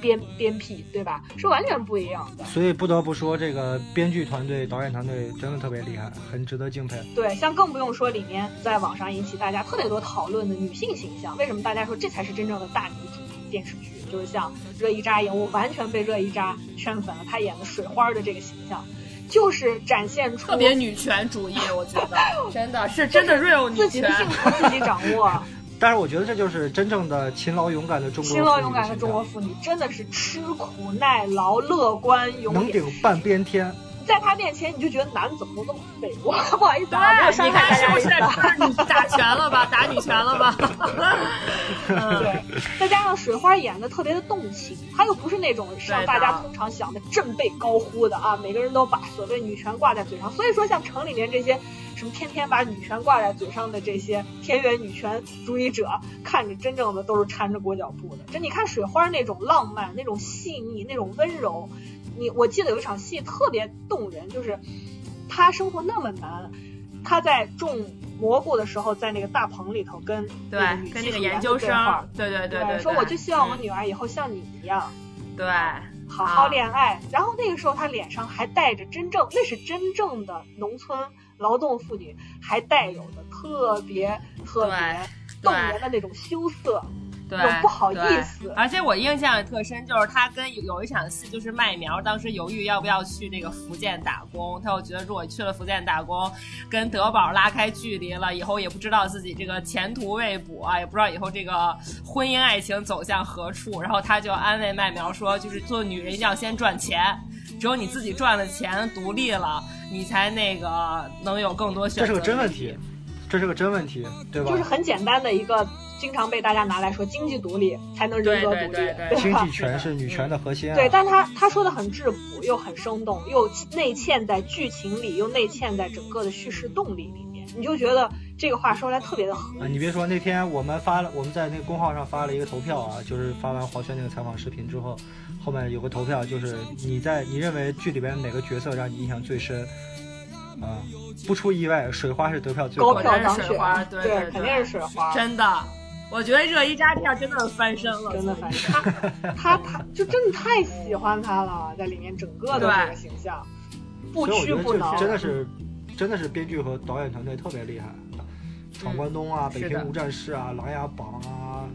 编编辟，对吧？是完全不一样的。所以不得不说，这个编剧团队、导演团队真的特别厉害，很值得敬佩。对，像更不用说里面在网上引起大家特别多讨论的女性形象，为什么大家说这才是真正的大女主电视剧？就是像热依扎演，我完全被热依扎圈粉了。她演的水花的这个形象，就是展现出特别女权主义，我觉得 真的是真的 real 女权，自己的幸福自己掌握。但是我觉得这就是真正的勤劳勇敢的中国勤劳勇敢的中国妇女，真的是吃苦耐劳、乐观、勇能顶半边天。在他面前，你就觉得男怎么都这么废？我 不好意思啊，没有伤害是不是打拳了吧？打女拳了吧？对，再加上水花演的特别的动情，她又不是那种像大家通常想的振臂高呼的啊，每个人都把所谓女权挂在嘴上。所以说，像城里面这些。什么天天把女权挂在嘴上的这些田园女权主义者，看着真正的都是缠着裹脚布的。就你看水花那种浪漫、那种细腻、那种温柔，你我记得有一场戏特别动人，就是他生活那么难，他在种蘑菇的时候，在那个大棚里头跟对跟那个研究生对对对对说我就希望我女儿以后像你一样，对，好好恋爱。然后那个时候他脸上还带着真正那是真正的农村。劳动妇女还带有的特别特别动人的那种羞涩，对，不好意思。而且我印象特深，就是他跟有一场戏，就是麦苗当时犹豫要不要去那个福建打工，他又觉得如果去了福建打工，跟德宝拉开距离了，以后也不知道自己这个前途未卜啊，也不知道以后这个婚姻爱情走向何处。然后他就安慰麦苗说，就是做女人一定要先赚钱，只有你自己赚了钱，独立了。你才那个能有更多选择。这是个真问题，这是个真问题，对吧？就是很简单的一个，经常被大家拿来说，经济独立才能人格独立，对吧？经济权是女权的核心。对，但他他说的很质朴，又很生动，又内嵌在剧情里，又内嵌在整个的叙事动力里面，你就觉得这个话说来特别的合。你别说，那天我们发了，我们在那个公号上发了一个投票啊，就是发完黄轩那个采访视频之后。后面有个投票，就是你在你认为剧里边哪个角色让你印象最深？啊，不出意外，水花是得票最高票当水花，对对，肯定是水花。真的，我觉得热依扎这样真的是翻身了，真的翻身。他他他就真的太喜欢他了，在里面整个的这个形象，不屈不挠，真的是真的是编剧和导演团队特别厉害。闯关东啊，北平无战事啊，琅琊榜啊。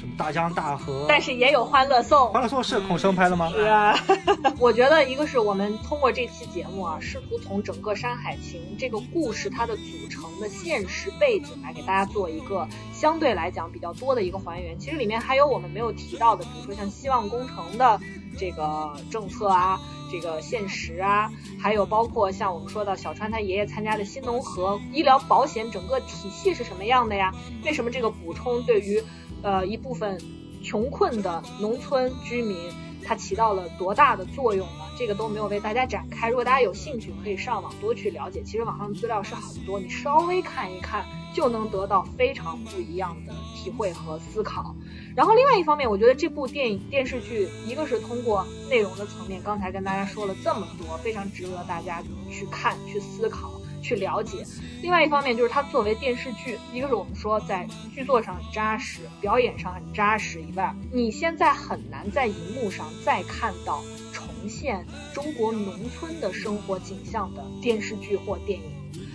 什么大江大河？但是也有欢乐颂。欢乐颂是孔生拍的吗？是啊。我觉得一个是我们通过这期节目啊，试图从整个《山海情》这个故事它的组成的现实背景来给大家做一个相对来讲比较多的一个还原。其实里面还有我们没有提到的，比如说像希望工程的这个政策啊，这个现实啊，还有包括像我们说到小川他爷爷参加的新农合医疗保险整个体系是什么样的呀？为什么这个补充对于？呃，一部分穷困的农村居民，它起到了多大的作用呢？这个都没有为大家展开。如果大家有兴趣，可以上网多去了解。其实网上资料是很多，你稍微看一看就能得到非常不一样的体会和思考。然后另外一方面，我觉得这部电影电视剧，一个是通过内容的层面，刚才跟大家说了这么多，非常值得大家去看、去思考。去了解，另外一方面就是它作为电视剧，一个是我们说在剧作上很扎实，表演上很扎实以外，你现在很难在荧幕上再看到重现中国农村的生活景象的电视剧或电影，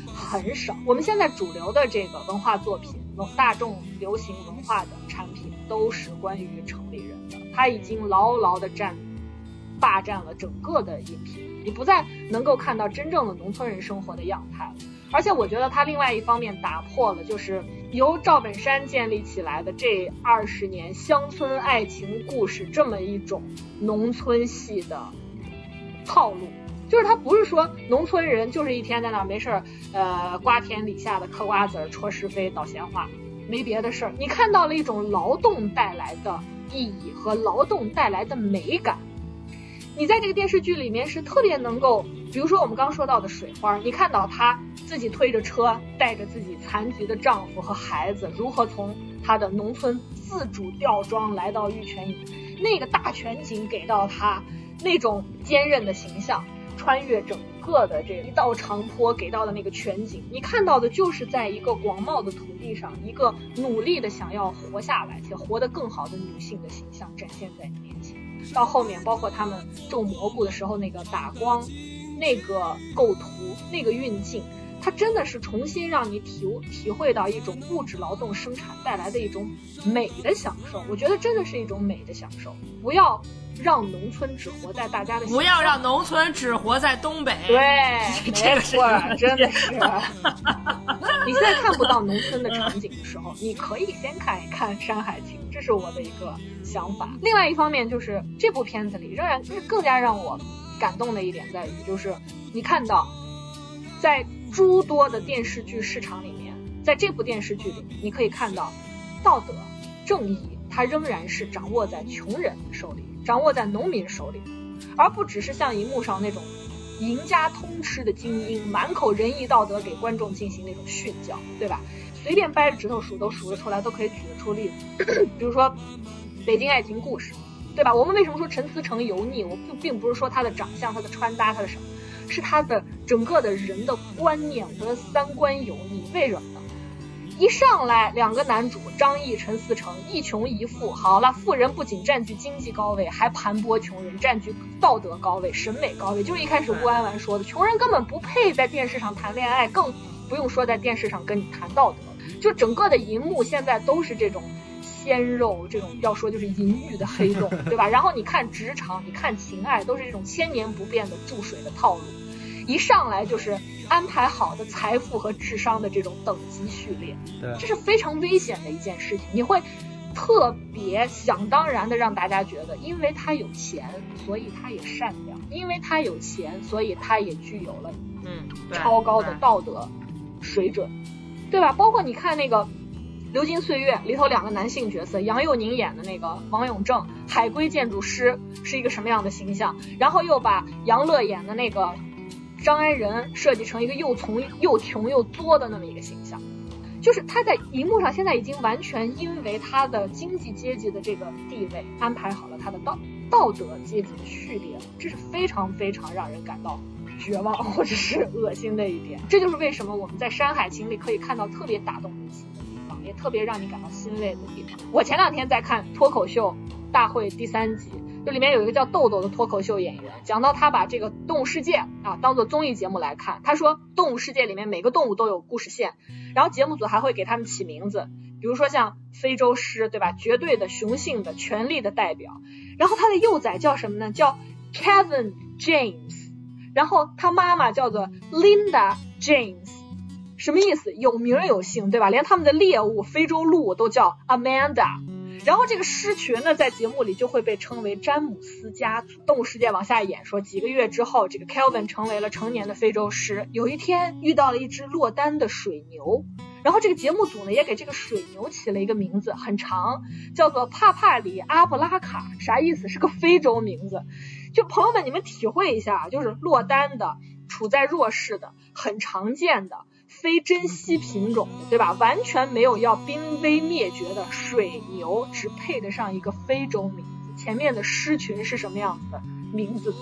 很少。我们现在主流的这个文化作品，大众流行文化的产品都是关于城里人的，它已经牢牢的占霸占了整个的影评。你不再能够看到真正的农村人生活的样态了。而且我觉得他另外一方面打破了就是由赵本山建立起来的这二十年乡村爱情故事这么一种农村戏的套路。就是他不是说农村人就是一天在那没事儿，呃，瓜田李下的嗑瓜子儿、戳是非、倒闲话，没别的事儿。你看到了一种劳动带来的意义和劳动带来的美感。你在这个电视剧里面是特别能够，比如说我们刚说到的水花，你看到她自己推着车，带着自己残疾的丈夫和孩子，如何从她的农村自主吊装来到玉泉营，那个大全景给到她那种坚韧的形象。穿越整个的这一道长坡给到的那个全景，你看到的就是在一个广袤的土地上，一个努力的想要活下来且活得更好的女性的形象展现在你面。到后面，包括他们种蘑菇的时候那个打光，那个构图，那个运镜，它真的是重新让你体体会到一种物质劳动生产带来的一种美的享受。我觉得真的是一种美的享受。不要。让农村只活在大家的不要让农村只活在东北。对，没错，真的是。你现在看不到农村的场景的时候，你可以先看一看《山海情》，这是我的一个想法。另外一方面，就是这部片子里仍然是更加让我感动的一点在于，就是你看到在诸多的电视剧市场里面，在这部电视剧里，你可以看到道德、正义，它仍然是掌握在穷人手里。掌握在农民手里，而不只是像荧幕上那种赢家通吃的精英，满口仁义道德给观众进行那种训教，对吧？随便掰着指头数都数得出来，都可以举得出例子。比如说《北京爱情故事》，对吧？我们为什么说陈思诚油腻？我并并不是说他的长相、他的穿搭、他的什么，是他的整个的人的观念和三观油腻。为什么呢？一上来，两个男主张译、陈思诚一穷一富。好了，富人不仅占据经济高位，还盘剥穷人，占据道德高位、审美高位。就是一开始吴安完说的，穷人根本不配在电视上谈恋爱，更不用说在电视上跟你谈道德。就整个的银幕现在都是这种鲜肉，这种要说就是淫欲的黑洞，对吧？然后你看职场，你看情爱，都是这种千年不变的注水的套路。一上来就是安排好的财富和智商的这种等级序列，对，这是非常危险的一件事情。你会特别想当然的让大家觉得，因为他有钱，所以他也善良；因为他有钱，所以他也具有了嗯超高的道德水准，对吧？包括你看那个《流金岁月》里头两个男性角色，杨佑宁演的那个王永正，海归建筑师是一个什么样的形象？然后又把杨乐演的那个。张安仁设计成一个又从又穷又作的那么一个形象，就是他在荧幕上现在已经完全因为他的经济阶级的这个地位安排好了他的道道德阶级的序列，这是非常非常让人感到绝望 或者是恶心的一点。这就是为什么我们在《山海情》里可以看到特别打动人心的地方，也特别让你感到欣慰的地方。我前两天在看脱口秀大会第三集。这里面有一个叫豆豆的脱口秀演员，讲到他把这个动物世界啊当做综艺节目来看。他说，动物世界里面每个动物都有故事线，然后节目组还会给他们起名字，比如说像非洲狮，对吧？绝对的雄性的权力的代表。然后他的幼崽叫什么呢？叫 Kevin James。然后他妈妈叫做 Linda James，什么意思？有名有姓，对吧？连他们的猎物非洲鹿都叫 Amanda。然后这个狮群呢，在节目里就会被称为詹姆斯家族。动物世界往下演说，几个月之后，这个 Kelvin 成为了成年的非洲狮。有一天遇到了一只落单的水牛，然后这个节目组呢也给这个水牛起了一个名字，很长，叫做帕帕里阿布拉卡，啥意思？是个非洲名字。就朋友们，你们体会一下，就是落单的、处在弱势的、很常见的。非珍稀品种，对吧？完全没有要濒危灭绝的水牛，只配得上一个非洲名字。前面的狮群是什么样子的名字？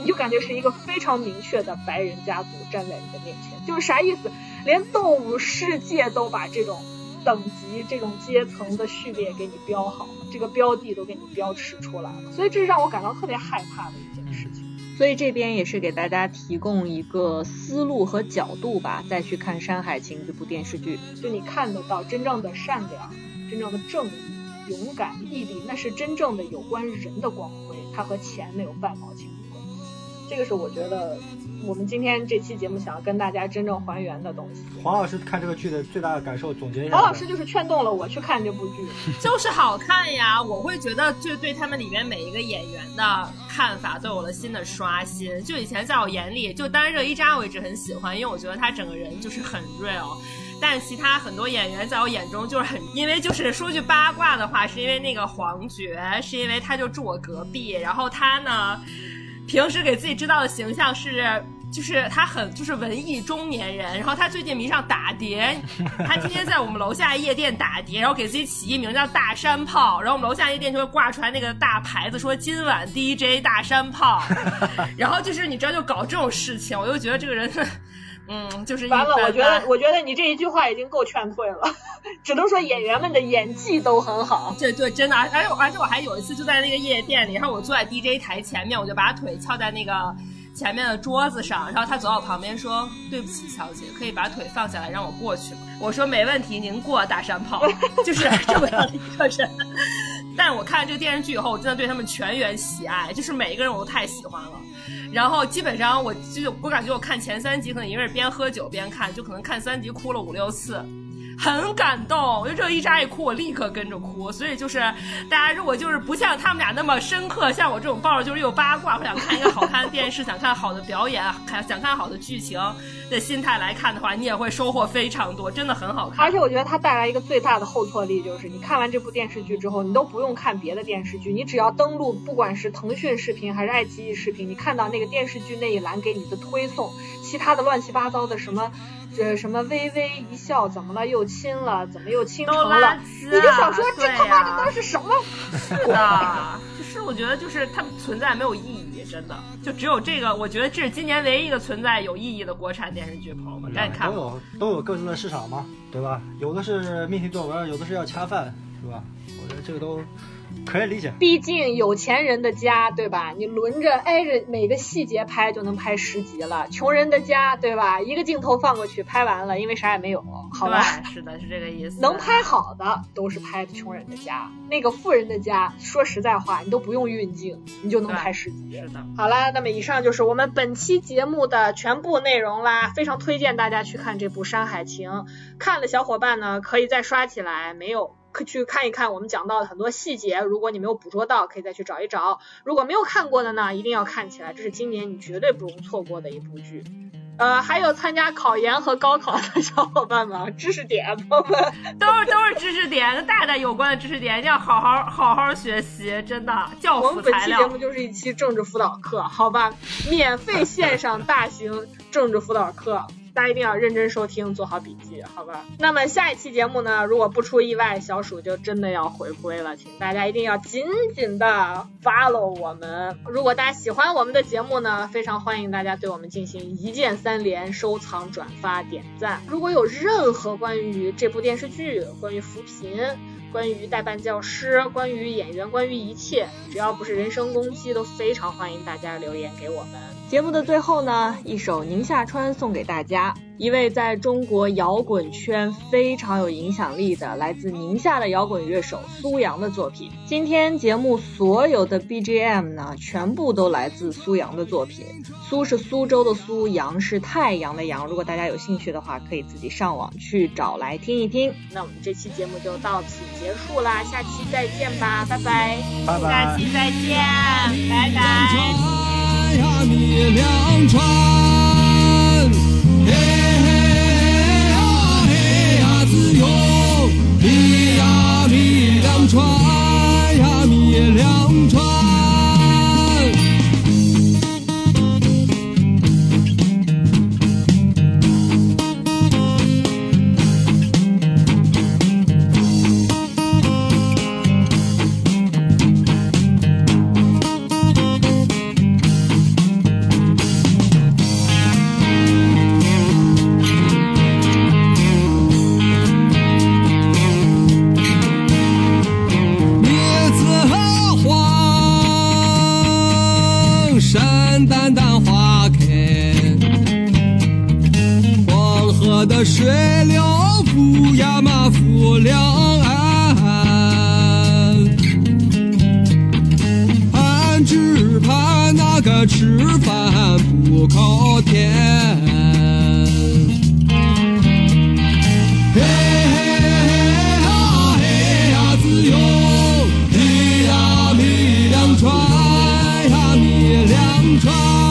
你就感觉是一个非常明确的白人家族站在你的面前，就是啥意思？连动物世界都把这种等级、这种阶层的序列给你标好了，这个标的都给你标识出来了。所以这是让我感到特别害怕的一件事情。所以这边也是给大家提供一个思路和角度吧，再去看《山海情》这部电视剧，就你看得到真正的善良、真正的正义、勇敢、毅力，那是真正的有关人的光辉，它和钱没有半毛钱。这个是我觉得我们今天这期节目想要跟大家真正还原的东西。黄老师看这个剧的最大的感受，总结一下。黄老师就是劝动了我去看这部剧，就是好看呀！我会觉得，就对他们里面每一个演员的看法都有了新的刷新。就以前在我眼里，就当然热依扎我一直很喜欢，因为我觉得她整个人就是很 real。但其他很多演员在我眼中就是很，因为就是说句八卦的话，是因为那个黄觉，是因为他就住我隔壁，然后他呢，平时给自己制造的形象是，就是他很就是文艺中年人，然后他最近迷上打碟，他天天在我们楼下夜店打碟，然后给自己起一名叫大山炮，然后我们楼下夜店就会挂出来那个大牌子，说今晚 DJ 大山炮，然后就是你知道就搞这种事情，我就觉得这个人。嗯，就是完了。我觉得，我觉得你这一句话已经够劝退了。只能说演员们的演技都很好。对对，真的。而且而且我还有一次就在那个夜店里，然后我坐在 DJ 台前面，我就把腿翘在那个前面的桌子上，然后他走到我旁边说：“对不起，小姐，可以把腿放下来让我过去吗？”我说：“没问题，您过，大山炮。”就是 这么样的一个人。但我看了这个电视剧以后，我真的对他们全员喜爱，就是每一个人我都太喜欢了。然后基本上，我就我感觉我看前三集，可能因为是边喝酒边看，就可能看三集哭了五六次。很感动，我就这一扎一哭，我立刻跟着哭。所以就是大家如果就是不像他们俩那么深刻，像我这种抱着就是又八卦，我想看一个好看的电视，想看好的表演，看想看好的剧情的心态来看的话，你也会收获非常多，真的很好看。而且我觉得它带来一个最大的后坐力，就是你看完这部电视剧之后，你都不用看别的电视剧，你只要登录，不管是腾讯视频还是爱奇艺视频，你看到那个电视剧那一栏给你的推送，其他的乱七八糟的什么。这什么微微一笑，怎么了？又亲了？怎么又亲成了？你就想说这他妈的都是什么？是的，就是我觉得就是它存在没有意义，真的就只有这个，我觉得这是今年唯一一个存在有意义的国产电视剧，朋友们赶紧看。都有都有各自的市场嘛，对吧？有的是命题作文，有的是要恰饭，是吧？我觉得这个都。可以理解，毕竟有钱人的家，对吧？你轮着挨着每个细节拍就能拍十集了。穷人的家，对吧？一个镜头放过去，拍完了，因为啥也没有，好吧？是的，是这个意思。能拍好的都是拍的穷人的家，那个富人的家，说实在话，你都不用运镜，你就能拍十集。是的。好啦，那么以上就是我们本期节目的全部内容啦。非常推荐大家去看这部《山海情》，看了小伙伴呢可以再刷起来，没有。可去看一看我们讲到的很多细节，如果你没有捕捉到，可以再去找一找。如果没有看过的呢，一定要看起来，这是今年你绝对不容错过的一部剧。呃，还有参加考研和高考的小伙伴们，知识点，朋友们都是都是知识点，跟大大有关的知识点，一定要好好好好学习，真的教辅材料。我们本期节目就是一期政治辅导课，好吧？免费线上大型政治辅导课。大家一定要认真收听，做好笔记，好吧？那么下一期节目呢？如果不出意外，小鼠就真的要回归了，请大家一定要紧紧的 follow 我们。如果大家喜欢我们的节目呢，非常欢迎大家对我们进行一键三连，收藏、转发、点赞。如果有任何关于这部电视剧、关于扶贫、关于代办教师、关于演员、关于一切，只要不是人身攻击，都非常欢迎大家留言给我们。节目的最后呢，一首《宁夏川》送给大家。一位在中国摇滚圈非常有影响力的来自宁夏的摇滚乐手苏阳的作品。今天节目所有的 BGM 呢，全部都来自苏阳的作品。苏是苏州的苏，阳是太阳的阳。如果大家有兴趣的话，可以自己上网去找来听一听。那我们这期节目就到此结束啦，下期再见吧，拜拜，拜拜，下期再见，拜拜。窗。米